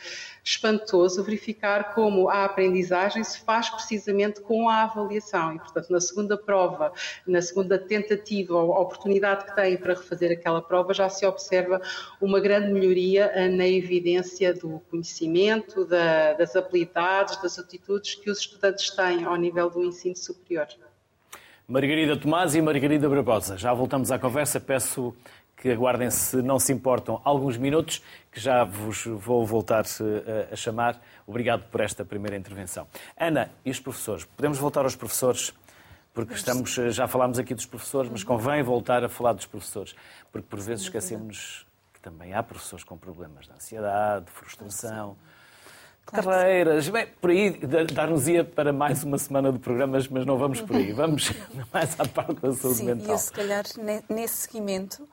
espantoso verificar como a aprendizagem se faz precisamente com a avaliação. E, portanto, na segunda prova, na segunda tentativa ou oportunidade que têm para refazer aquela prova, já se observa uma grande melhoria eh, na evidência do conhecimento, da, das habilidades, das atitudes que os estudantes têm ao nível do ensino superior. Margarida Tomás e Margarida Barbosa. Já voltamos à conversa. Peço que aguardem, se não se importam, alguns minutos, que já vos vou voltar eh, a chamar. Obrigado por esta primeira intervenção. Ana, e os professores? Podemos voltar aos professores? Porque estamos, eh, já falámos aqui dos professores, mas convém voltar a falar dos professores. Porque por vezes esquecemos que também há professores com problemas de ansiedade, de frustração. Claro carreiras, bem, por aí dar-nos-ia para mais uma semana de programas, mas não vamos por aí, vamos mais à parte da saúde Sim, mental. E se calhar nesse seguimento,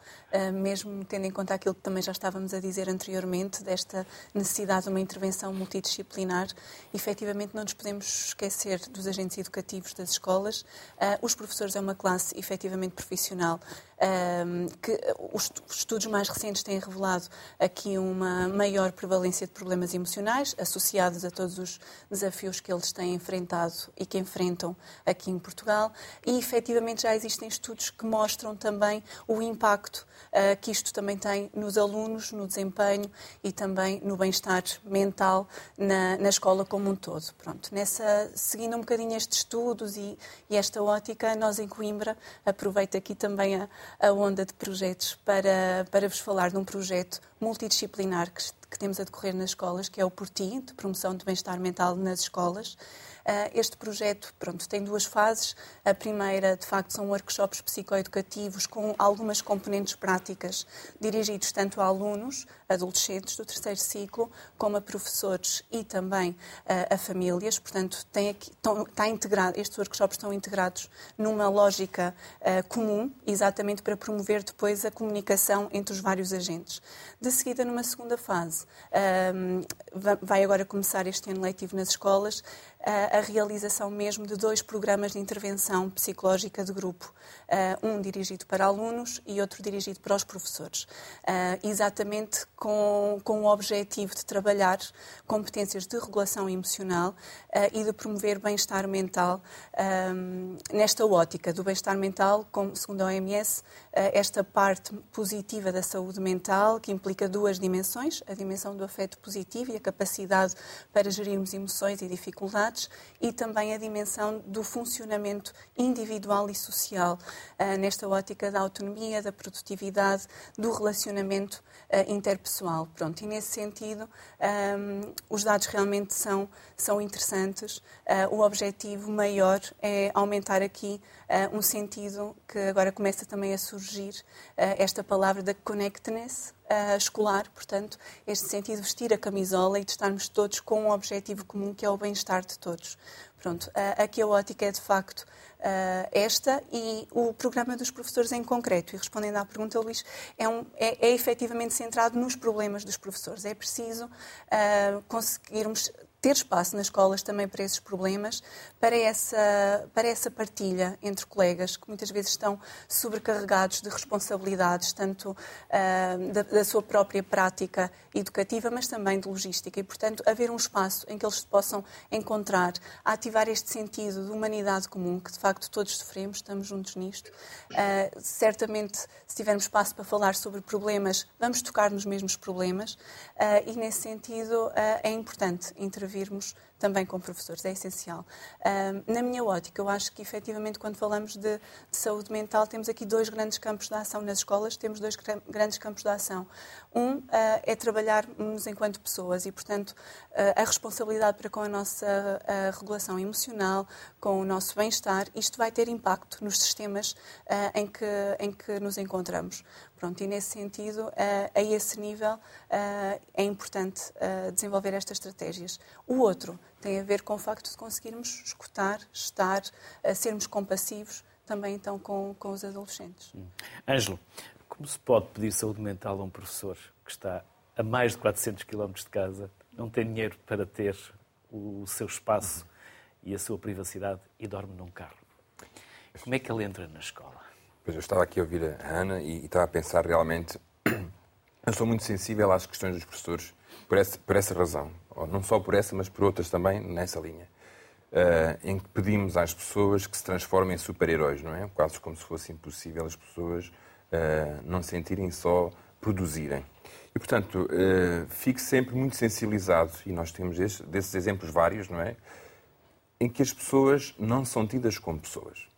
mesmo tendo em conta aquilo que também já estávamos a dizer anteriormente, desta necessidade de uma intervenção multidisciplinar, efetivamente não nos podemos esquecer dos agentes educativos das escolas. Ah, os professores é uma classe efetivamente profissional que os estudos mais recentes têm revelado aqui uma maior prevalência de problemas emocionais associados a todos os desafios que eles têm enfrentado e que enfrentam aqui em Portugal. E efetivamente já existem estudos que mostram também o impacto que isto também tem nos alunos, no desempenho e também no bem-estar mental na, na, escola como um todo. Pronto, nessa, seguindo um bocadinho estes estudos e, e esta ótica, nós em Coimbra, aproveito aqui também a, a onda de projetos para, para vos falar de um projeto multidisciplinar que, que temos a decorrer nas escolas, que é o Porti, de promoção de bem-estar mental nas escolas. Ah, este projeto pronto, tem duas fases. A primeira, de facto, são workshops psicoeducativos com algumas componentes práticas dirigidos tanto a alunos, adolescentes do terceiro ciclo, como a professores e também a, a famílias. Portanto, tem aqui, estão, está integrado, estes workshops estão integrados numa lógica uh, comum, exatamente para promover depois a comunicação entre os vários agentes. De seguida, numa segunda fase, vai agora começar este ano letivo nas escolas, a realização mesmo de dois programas de intervenção psicológica de grupo, um dirigido para alunos e outro dirigido para os professores, exatamente com, com o objetivo de trabalhar competências de regulação emocional e de promover bem-estar mental nesta ótica do bem-estar mental, como, segundo a OMS, esta parte positiva da saúde mental, que implica duas dimensões, a dimensão do afeto positivo e a capacidade para gerirmos emoções e dificuldades, e também a dimensão do funcionamento individual e social, uh, nesta ótica da autonomia, da produtividade, do relacionamento uh, interpessoal. Pronto, e nesse sentido, um, os dados realmente são, são interessantes. Uh, o objetivo maior é aumentar aqui um sentido que agora começa também a surgir, esta palavra da connectedness, uh, escolar, portanto, este sentido vestir a camisola e de estarmos todos com um objetivo comum que é o bem-estar de todos. Pronto, uh, aqui a ótica é de facto uh, esta e o programa dos professores em concreto, e respondendo à pergunta, Luís, é, um, é, é efetivamente centrado nos problemas dos professores. É preciso uh, conseguirmos ter espaço nas escolas também para esses problemas, para essa, para essa partilha entre colegas que muitas vezes estão sobrecarregados de responsabilidades, tanto uh, da, da, sua própria prática educativa, mas também de logística. E, portanto, haver um espaço em que eles possam encontrar, ativar este sentido de humanidade comum, que de facto todos sofremos, estamos juntos nisto. Uh, certamente, se tivermos espaço para falar sobre problemas, vamos tocar nos mesmos problemas, uh, e nesse sentido é importante intervir virmos também com professores, é essencial. na minha ótica, eu acho que efetivamente quando falamos de, de, saúde mental, temos aqui dois grandes campos de ação nas escolas, temos dois grandes campos de ação. Um uh, é trabalharmos enquanto pessoas e, portanto, uh, a responsabilidade para com a nossa uh, regulação emocional, com o nosso bem-estar, isto vai ter impacto nos sistemas em, que, em que nos encontramos. Pronto, e nesse sentido, a esse nível, é importante desenvolver estas estratégias. O outro tem a ver com o facto de conseguirmos escutar, estar, sermos compassivos também então com, com os adolescentes. Hum. Ângelo, como se pode pedir saúde mental a um professor que está a mais de 400 km de casa, não tem dinheiro para ter o seu espaço e a sua privacidade e dorme num carro? Como é que ele entra na escola? Pois eu estava aqui a ouvir a Ana e, e estava a pensar realmente. Eu sou muito sensível às questões dos professores por essa, por essa razão ou não só por essa, mas por outras também nessa linha, uh, em que pedimos às pessoas que se transformem em super-heróis, não é? Quase como se fosse impossível as pessoas uh, não sentirem só produzirem. E, portanto, uh, fico sempre muito sensibilizado, e nós temos esse, desses exemplos vários, não é? Em que as pessoas não são tidas como pessoas.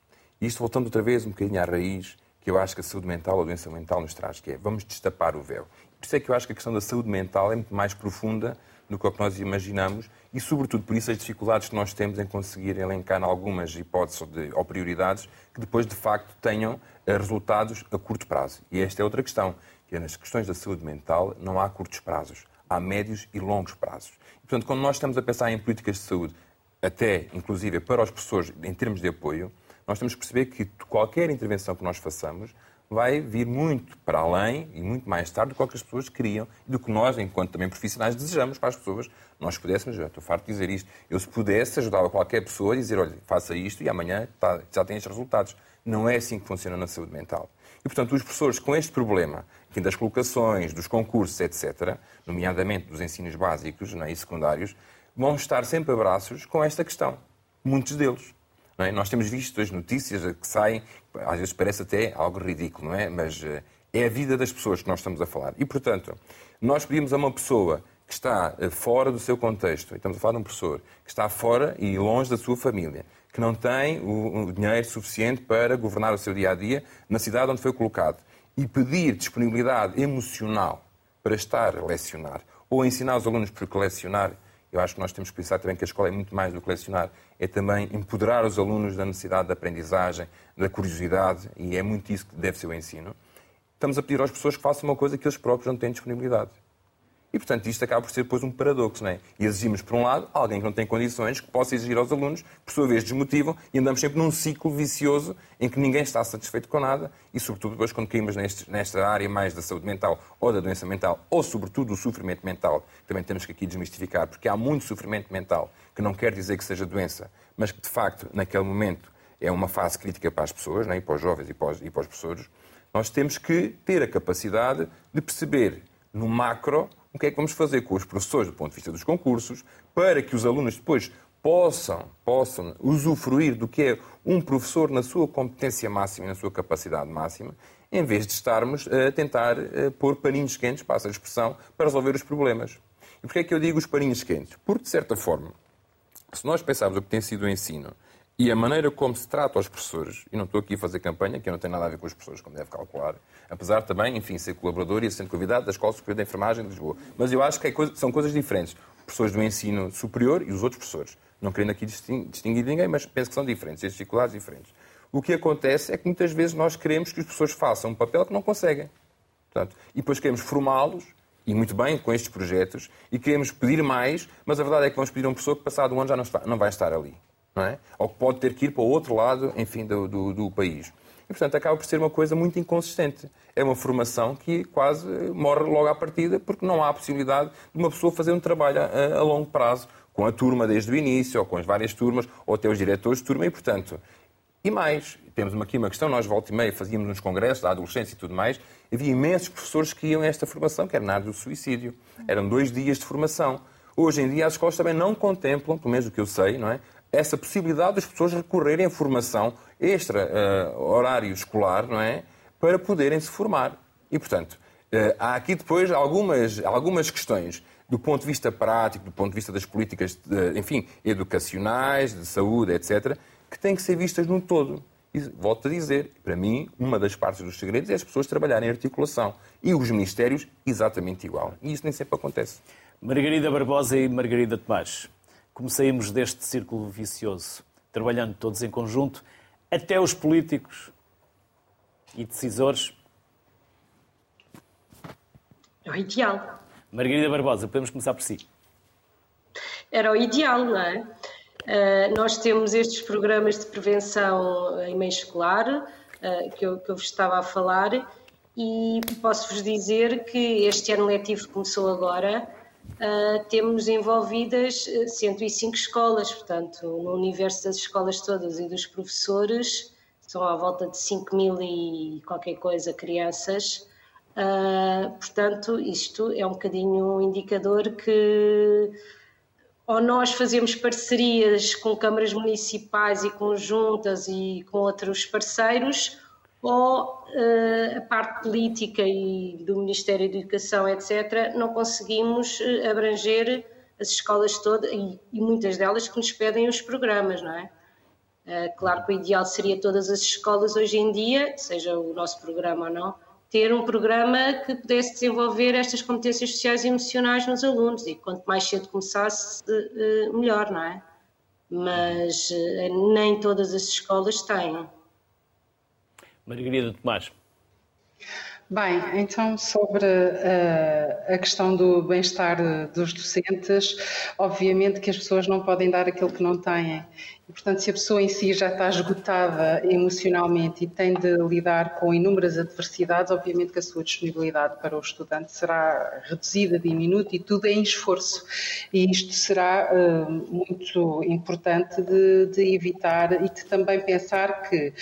E isto voltando outra vez um bocadinho à raiz, que eu acho que a saúde mental ou a doença mental nos traz, que é vamos destapar o véu. Por isso é que eu acho que a questão da saúde mental é muito mais profunda do que nós imaginamos e, sobretudo, por isso as dificuldades que nós temos em conseguir elencar algumas hipóteses de, ou prioridades que depois, de facto, tenham eh, resultados a curto prazo. E esta é outra questão, que é nas questões da saúde mental não há curtos prazos, há médios e longos prazos. E, portanto, quando nós estamos a pensar em políticas de saúde, até, inclusive, para os professores, em termos de apoio, nós temos que perceber que qualquer intervenção que nós façamos vai vir muito para além e muito mais tarde do que as pessoas queriam e do que nós, enquanto também profissionais, desejamos para as pessoas. Nós pudéssemos, já estou farto de dizer isto, eu se pudesse ajudava qualquer pessoa a dizer, olha, faça isto e amanhã tá, já tem estes resultados. Não é assim que funciona na saúde mental. E, portanto, os professores com este problema, das colocações, dos concursos, etc., nomeadamente dos ensinos básicos é, e secundários, vão estar sempre a braços com esta questão. Muitos deles. É? Nós temos visto as notícias que saem, às vezes parece até algo ridículo, não é? Mas eh, é a vida das pessoas que nós estamos a falar. E, portanto, nós pedimos a uma pessoa que está eh, fora do seu contexto, e estamos a falar de um professor, que está fora e longe da sua família, que não tem o dinheiro suficiente para governar o seu dia a dia na cidade onde foi colocado, e pedir disponibilidade emocional para estar a lecionar ou ensinar os alunos porque lecionar eu acho que nós temos que pensar também que a escola é muito mais do que lecionar, é também empoderar os alunos da necessidade da aprendizagem, da curiosidade, e é muito isso que deve ser o ensino. Estamos a pedir às pessoas que façam uma coisa que eles próprios não têm disponibilidade. E, portanto, isto acaba por ser depois um paradoxo, não é? E exigimos, por um lado, alguém que não tem condições, que possa exigir aos alunos, por sua vez, desmotivam, e andamos sempre num ciclo vicioso em que ninguém está satisfeito com nada, e, sobretudo, depois, quando caímos neste, nesta área mais da saúde mental ou da doença mental, ou, sobretudo, do sofrimento mental, também temos que aqui desmistificar, porque há muito sofrimento mental, que não quer dizer que seja doença, mas que, de facto, naquele momento, é uma fase crítica para as pessoas, não é? e para os jovens e para os, e para os professores, nós temos que ter a capacidade de perceber, no macro, o que é que vamos fazer com os professores do ponto de vista dos concursos para que os alunos depois possam, possam usufruir do que é um professor na sua competência máxima e na sua capacidade máxima, em vez de estarmos a tentar a pôr paninhos quentes, passa a expressão, para resolver os problemas. E porquê é que eu digo os paninhos quentes? Porque, de certa forma, se nós pensarmos o que tem sido o ensino e a maneira como se trata os professores, e não estou aqui a fazer campanha, que não tem nada a ver com os professores, como deve calcular, apesar também, enfim, ser colaborador e ser convidado da Escola Superior de Enfermagem de Lisboa. Mas eu acho que é coisa, são coisas diferentes. Professores do ensino superior e os outros professores. Não querendo aqui distinguir ninguém, mas penso que são diferentes, as dificuldades diferentes. O que acontece é que muitas vezes nós queremos que os professores façam um papel que não conseguem. Portanto, e depois queremos formá-los, e muito bem, com estes projetos, e queremos pedir mais, mas a verdade é que vamos pedir a um professor que passado um ano já não, está, não vai estar ali não é? ou que pode ter que ir para o outro lado, enfim, do, do, do país. E, portanto, acaba por ser uma coisa muito inconsistente. É uma formação que quase morre logo à partida, porque não há a possibilidade de uma pessoa fazer um trabalho a, a longo prazo, com a turma desde o início, ou com as várias turmas, ou até os diretores de turma, e, portanto, e mais, temos aqui uma questão, nós volta e meia fazíamos nos congressos da adolescência e tudo mais, havia imensos professores que iam a esta formação, que era na área do suicídio. Eram dois dias de formação. Hoje em dia as escolas também não contemplam, pelo menos o que eu sei, não é? Essa possibilidade das pessoas recorrerem a formação extra uh, horário escolar, não é? Para poderem se formar. E, portanto, uh, há aqui depois algumas, algumas questões do ponto de vista prático, do ponto de vista das políticas, de, enfim, educacionais, de saúde, etc., que têm que ser vistas no todo. E volto a dizer, para mim, uma das partes dos segredos é as pessoas trabalharem em articulação. E os ministérios, exatamente igual. E isso nem sempre acontece. Margarida Barbosa e Margarida Tomás como saímos deste círculo vicioso, trabalhando todos em conjunto, até os políticos e decisores? É o ideal. Margarida Barbosa, podemos começar por si. Era o ideal, não é? Uh, nós temos estes programas de prevenção em meio escolar, uh, que, eu, que eu vos estava a falar, e posso-vos dizer que este ano letivo começou agora uh, temos envolvidas 105 ah, escolas, portanto, no universo das escolas todas e dos professores, são à volta de 5 mil e qualquer coisa crianças. Uh, portanto, isto é um bocadinho um indicador que ou nós fazemos parcerias com câmaras municipais e conjuntas e com outros parceiros, ou uh, a parte política e do Ministério da Educação, etc., não conseguimos uh, abranger as escolas todas e, e, muitas delas que nos pedem os programas, não é? Uh, claro que o ideal seria todas as escolas hoje em dia, seja o nosso programa ou não, ter um programa que pudesse desenvolver estas competências sociais e emocionais nos alunos e quanto mais cedo começasse, melhor, não é? Mas nem todas as escolas têm. Margarida Tomás. Bem, então sobre uh, a questão do bem-estar dos docentes, obviamente que as pessoas não podem dar aquilo que não têm. E, portanto, se a pessoa em si já está esgotada emocionalmente e tem de lidar com inúmeras adversidades, obviamente que a sua disponibilidade para o estudante será reduzida, diminuta e tudo em esforço. E isto será uh, muito importante de, de evitar e de também pensar que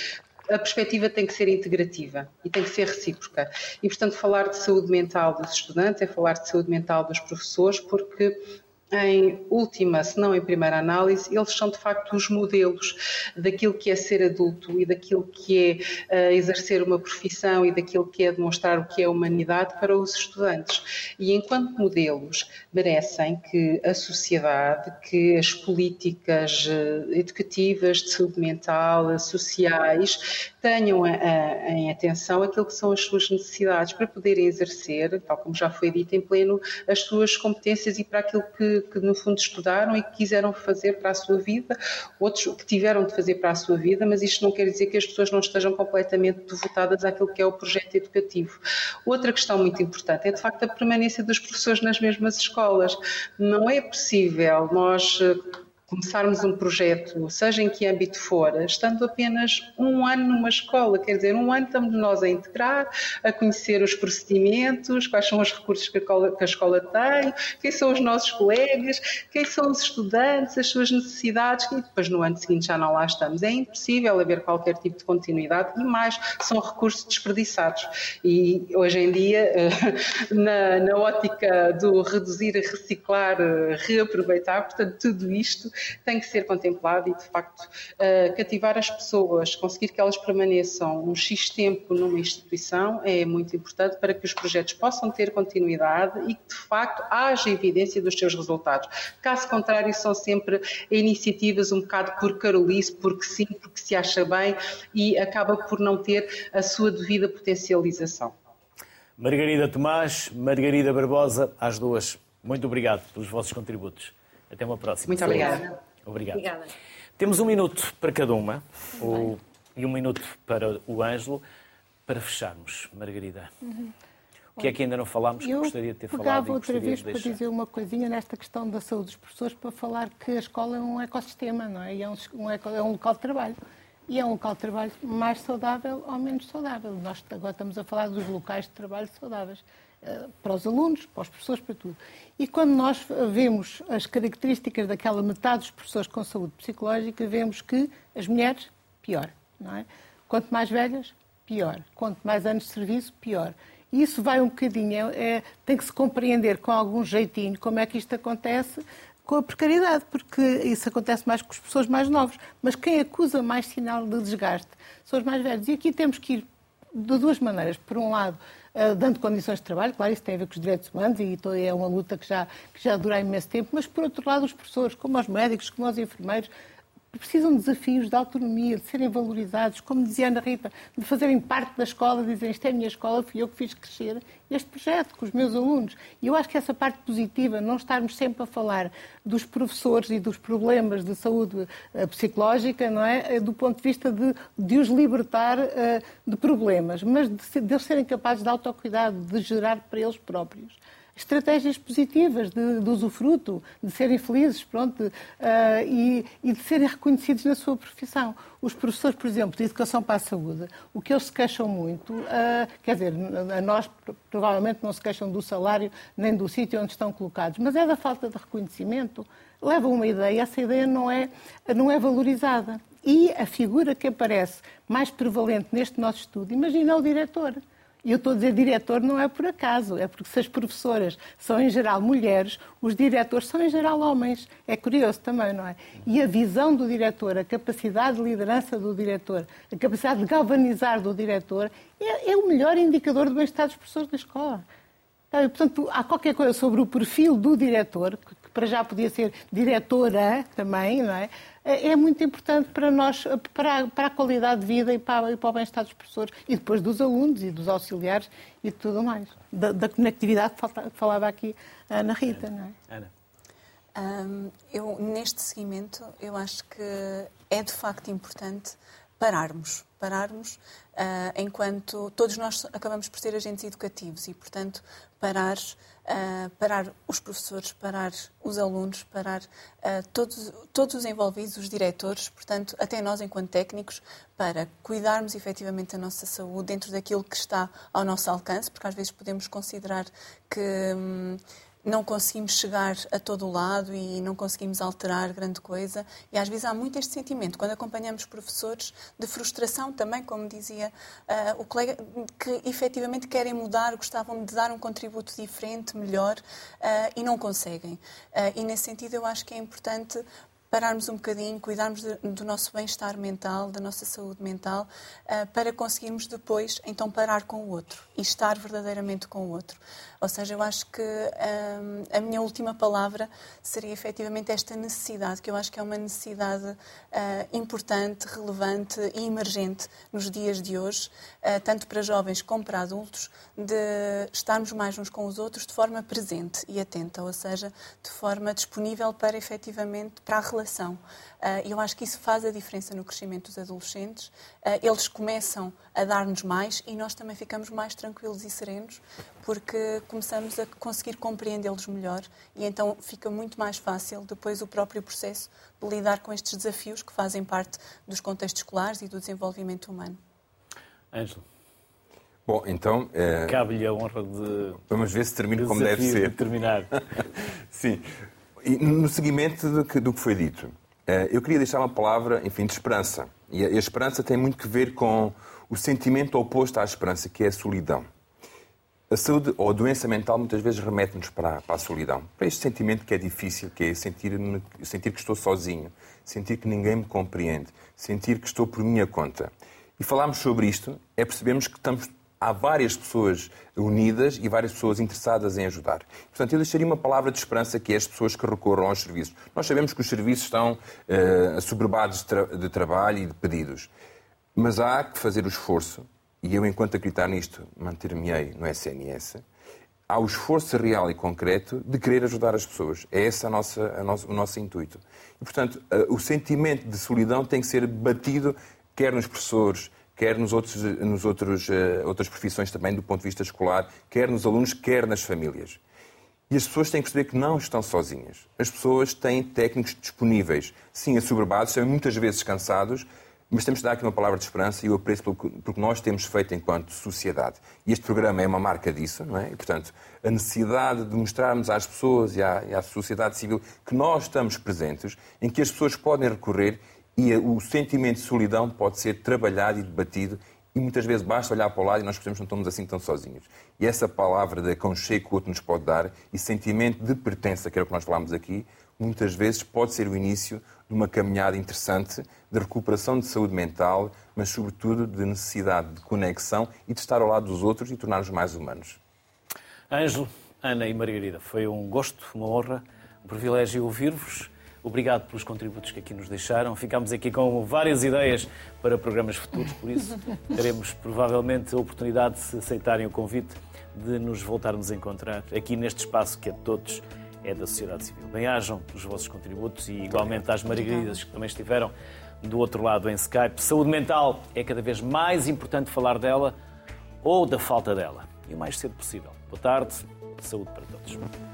a perspectiva tem que ser integrativa e tem que ser recíproca. E, portanto, falar de saúde mental dos estudantes é falar de saúde mental dos professores, porque em última, se não em primeira análise, eles são de facto os modelos daquilo que é ser adulto e daquilo que é uh, exercer uma profissão e daquilo que é demonstrar o que é humanidade para os estudantes. E enquanto modelos, merecem que a sociedade, que as políticas uh, educativas, de saúde mental, sociais, tenham a, a, em atenção aquilo que são as suas necessidades para poderem exercer, tal como já foi dito em pleno, as suas competências e para aquilo que que, no fundo estudaram e que quiseram fazer para a sua vida, outros que tiveram de fazer para a sua vida, mas isto não quer dizer que as pessoas não estejam completamente devotadas àquilo que é o projeto educativo. Outra questão muito importante é de facto a permanência dos professores nas mesmas escolas. Não é possível nós começarmos um projeto, seja em que âmbito for, estando apenas um ano numa escola, quer dizer, um ano estamos nós a integrar, a conhecer os procedimentos, quais são os recursos que a escola, que a escola tem, quem são os nossos colegas, quem são os estudantes, as suas necessidades, e depois no ano seguinte já não lá estamos. É impossível haver qualquer tipo de continuidade e mais, são recursos desperdiçados. E hoje em dia, na, na ótica do reduzir, reciclar, reaproveitar, portanto, tudo isto tem que ser contemplado e, de facto, uh, cativar as pessoas, conseguir que elas permaneçam um X tempo numa instituição é muito importante para que os projetos possam ter continuidade e que, de facto, haja evidência dos seus resultados. Caso contrário, são sempre iniciativas um bocado por carolice, porque sim, porque se acha bem e acaba por não ter a sua devida potencialização. Margarida Tomás, Margarida Barbosa, às duas, muito obrigado pelos vossos contributos. Até uma próxima. Muito obrigada. Obrigado. Obrigada. Temos um minuto para cada uma o, e um minuto para o Ângelo para fecharmos. Margarida. Uhum. O que é que ainda não falámos que gostaria de ter falado? Eu outra vez de para dizer uma coisinha nesta questão da saúde dos professores para falar que a escola é um ecossistema, não é? E é um, um, é um local de trabalho. E é um local de trabalho mais saudável ou menos saudável. Nós agora estamos a falar dos locais de trabalho saudáveis. Eh, para os alunos, para os professores, para tudo. E quando nós vemos as características daquela metade dos professores com saúde psicológica, vemos que as mulheres, pior. Não é? Quanto mais velhas, pior. Quanto mais anos de serviço, pior. E isso vai um bocadinho, é, é, tem que se compreender com algum jeitinho como é que isto acontece com a precariedade, porque isso acontece mais com as pessoas mais novas. Mas quem acusa mais sinal de desgaste são os mais velhos. E aqui temos que ir de duas maneiras. Por um lado, dando condições de trabalho, claro, isso tem a ver com os direitos humanos e é uma luta que já, que já dura imenso tempo, mas por outro lado, os professores, como os médicos, como os enfermeiros, precisam de desafios de autonomia, de serem valorizados, como dizia Ana Rita, de fazerem parte da escola, dizem isto é a minha escola, fui eu que fiz crescer este projeto com os meus alunos. E eu acho que essa parte positiva, não estarmos sempre a falar dos professores e dos problemas de saúde uh, psicológica, não é? é? Do ponto de vista de, de os libertar uh, de problemas, mas de, de eles serem capazes de autocuidado, de gerar para eles próprios estratégias positivas de, de usufruto, de serem felizes pronto, uh, e, e, de serem reconhecidos na sua profissão. Os professores, por exemplo, de Educação para a Saúde, o que eles se queixam muito, uh, quer dizer, a nós provavelmente não se queixam do salário nem do sítio onde estão colocados, mas é da falta de reconhecimento. Leva uma ideia, essa ideia não é, não é valorizada. E a figura que aparece mais prevalente neste nosso estudo, imagina o diretor. E eu estou a dizer diretor não é por acaso, é porque se as professoras são em geral mulheres, os diretores são em geral homens. É curioso também, não é? E a visão do diretor, a capacidade de liderança do diretor, a capacidade de galvanizar do diretor é, é o melhor indicador do bem-estar dos professores da escola. Então, portanto, há qualquer coisa sobre o perfil do diretor, que para já podia ser diretora também, não é? É, é muito importante para nós, para a, para a qualidade de vida e para, e para o bem-estar dos professores e depois dos alunos e dos auxiliares e tudo mais. Da, da conectividade que falava aqui a Ana Rita, não é? Ana. Um, eu, neste seguimento, eu acho que é de facto importante pararmos. Pararmos uh, enquanto todos nós acabamos por ser agentes educativos e, portanto, parar, uh, parar os professores, parar os alunos, parar uh, todos, todos os envolvidos, os diretores, portanto, até nós enquanto técnicos, para cuidarmos efetivamente da nossa saúde dentro daquilo que está ao nosso alcance, porque às vezes podemos considerar que. Hum, não conseguimos chegar a todo o lado e não conseguimos alterar grande coisa. E às vezes há muito este sentimento, quando acompanhamos professores, de frustração também, como dizia uh, o colega, que efetivamente querem mudar, gostavam de dar um contributo diferente, melhor, uh, e não conseguem. Uh, e nesse sentido eu acho que é importante pararmos um bocadinho, cuidarmos do nosso bem-estar mental, da nossa saúde mental, uh, para conseguirmos depois então parar com o outro e estar verdadeiramente com o outro. Ou seja, eu acho que um, a minha última palavra seria efetivamente esta necessidade, que eu acho que é uma necessidade uh, importante, relevante e emergente nos dias de hoje, uh, tanto para jovens como para adultos, de estarmos mais uns com os outros de forma presente e atenta, ou seja, de forma disponível para efetivamente para a. Uh, eu acho que isso faz a diferença no crescimento dos adolescentes. eles começam a dar-nos mais e nós também ficamos mais tranquilos e serenos, porque começamos a conseguir compreendê-los melhor e então fica muito mais fácil depois o próprio processo de lidar com estes desafios que fazem parte dos contextos escolares e do desenvolvimento humano. Ângelo. Bom, então. É... Cabe-lhe a honra de. Vamos ver se termino como deve ser. De terminar. Sim. No seguimento do que, do que foi dito, é, eu queria deixar uma palavra, enfim, de esperança. E a, a esperança tem muito que ver com o sentimento oposto à esperança, que é a solidão. A saúde ou a doença mental muitas vezes remete-nos para, para, a solidão, para este sentimento que é difícil, que é sentir, sentir que estou sozinho, sentir que ninguém me compreende, sentir que estou por minha conta. E falarmos sobre isto é percebermos que estamos, há várias pessoas unidas e várias pessoas interessadas em ajudar. Portanto, eu deixaria uma palavra de esperança que é as pessoas que recorram aos serviços. Nós sabemos que os serviços estão uh, de, tra de trabalho e de pedidos, mas há que fazer o esforço e eu, enquanto acreditar nisto, manter-me-ei no SNS, há o esforço real e concreto de querer ajudar as pessoas. É esse a nossa, a nosso, o nosso intuito. E, portanto, o sentimento de solidão tem que ser batido, quer nos professores, quer nos outros, nos outros uh, outras profissões também, do ponto de vista escolar, quer nos alunos, quer nas famílias. E as pessoas têm que perceber que não estão sozinhas. As pessoas têm técnicos disponíveis, sim, assoberbados, são muitas vezes cansados, mas temos de dar aqui uma palavra de esperança e eu apreço pelo que nós temos feito enquanto sociedade. E este programa é uma marca disso, não é? E, portanto, a necessidade de mostrarmos às pessoas e à, e à sociedade civil que nós estamos presentes, em que as pessoas podem recorrer e o sentimento de solidão pode ser trabalhado e debatido e muitas vezes basta olhar para o lado e nós percebemos que não estamos assim tão sozinhos. E essa palavra de aconchego que o outro nos pode dar e sentimento de pertença, que é o que nós falámos aqui, muitas vezes pode ser o início de uma caminhada interessante de recuperação de saúde mental, mas sobretudo de necessidade de conexão e de estar ao lado dos outros e tornar-nos mais humanos. Ângelo, Ana e Margarida, foi um gosto, uma honra, um privilégio ouvir-vos. Obrigado pelos contributos que aqui nos deixaram. Ficámos aqui com várias ideias para programas futuros, por isso teremos provavelmente a oportunidade, se aceitarem o convite, de nos voltarmos a encontrar aqui neste espaço que é de todos é da sociedade civil. Bem-ajam os vossos contributos e igualmente às Margaridas que também estiveram do outro lado em Skype. Saúde mental é cada vez mais importante falar dela ou da falta dela e o mais cedo possível. Boa tarde, saúde para todos.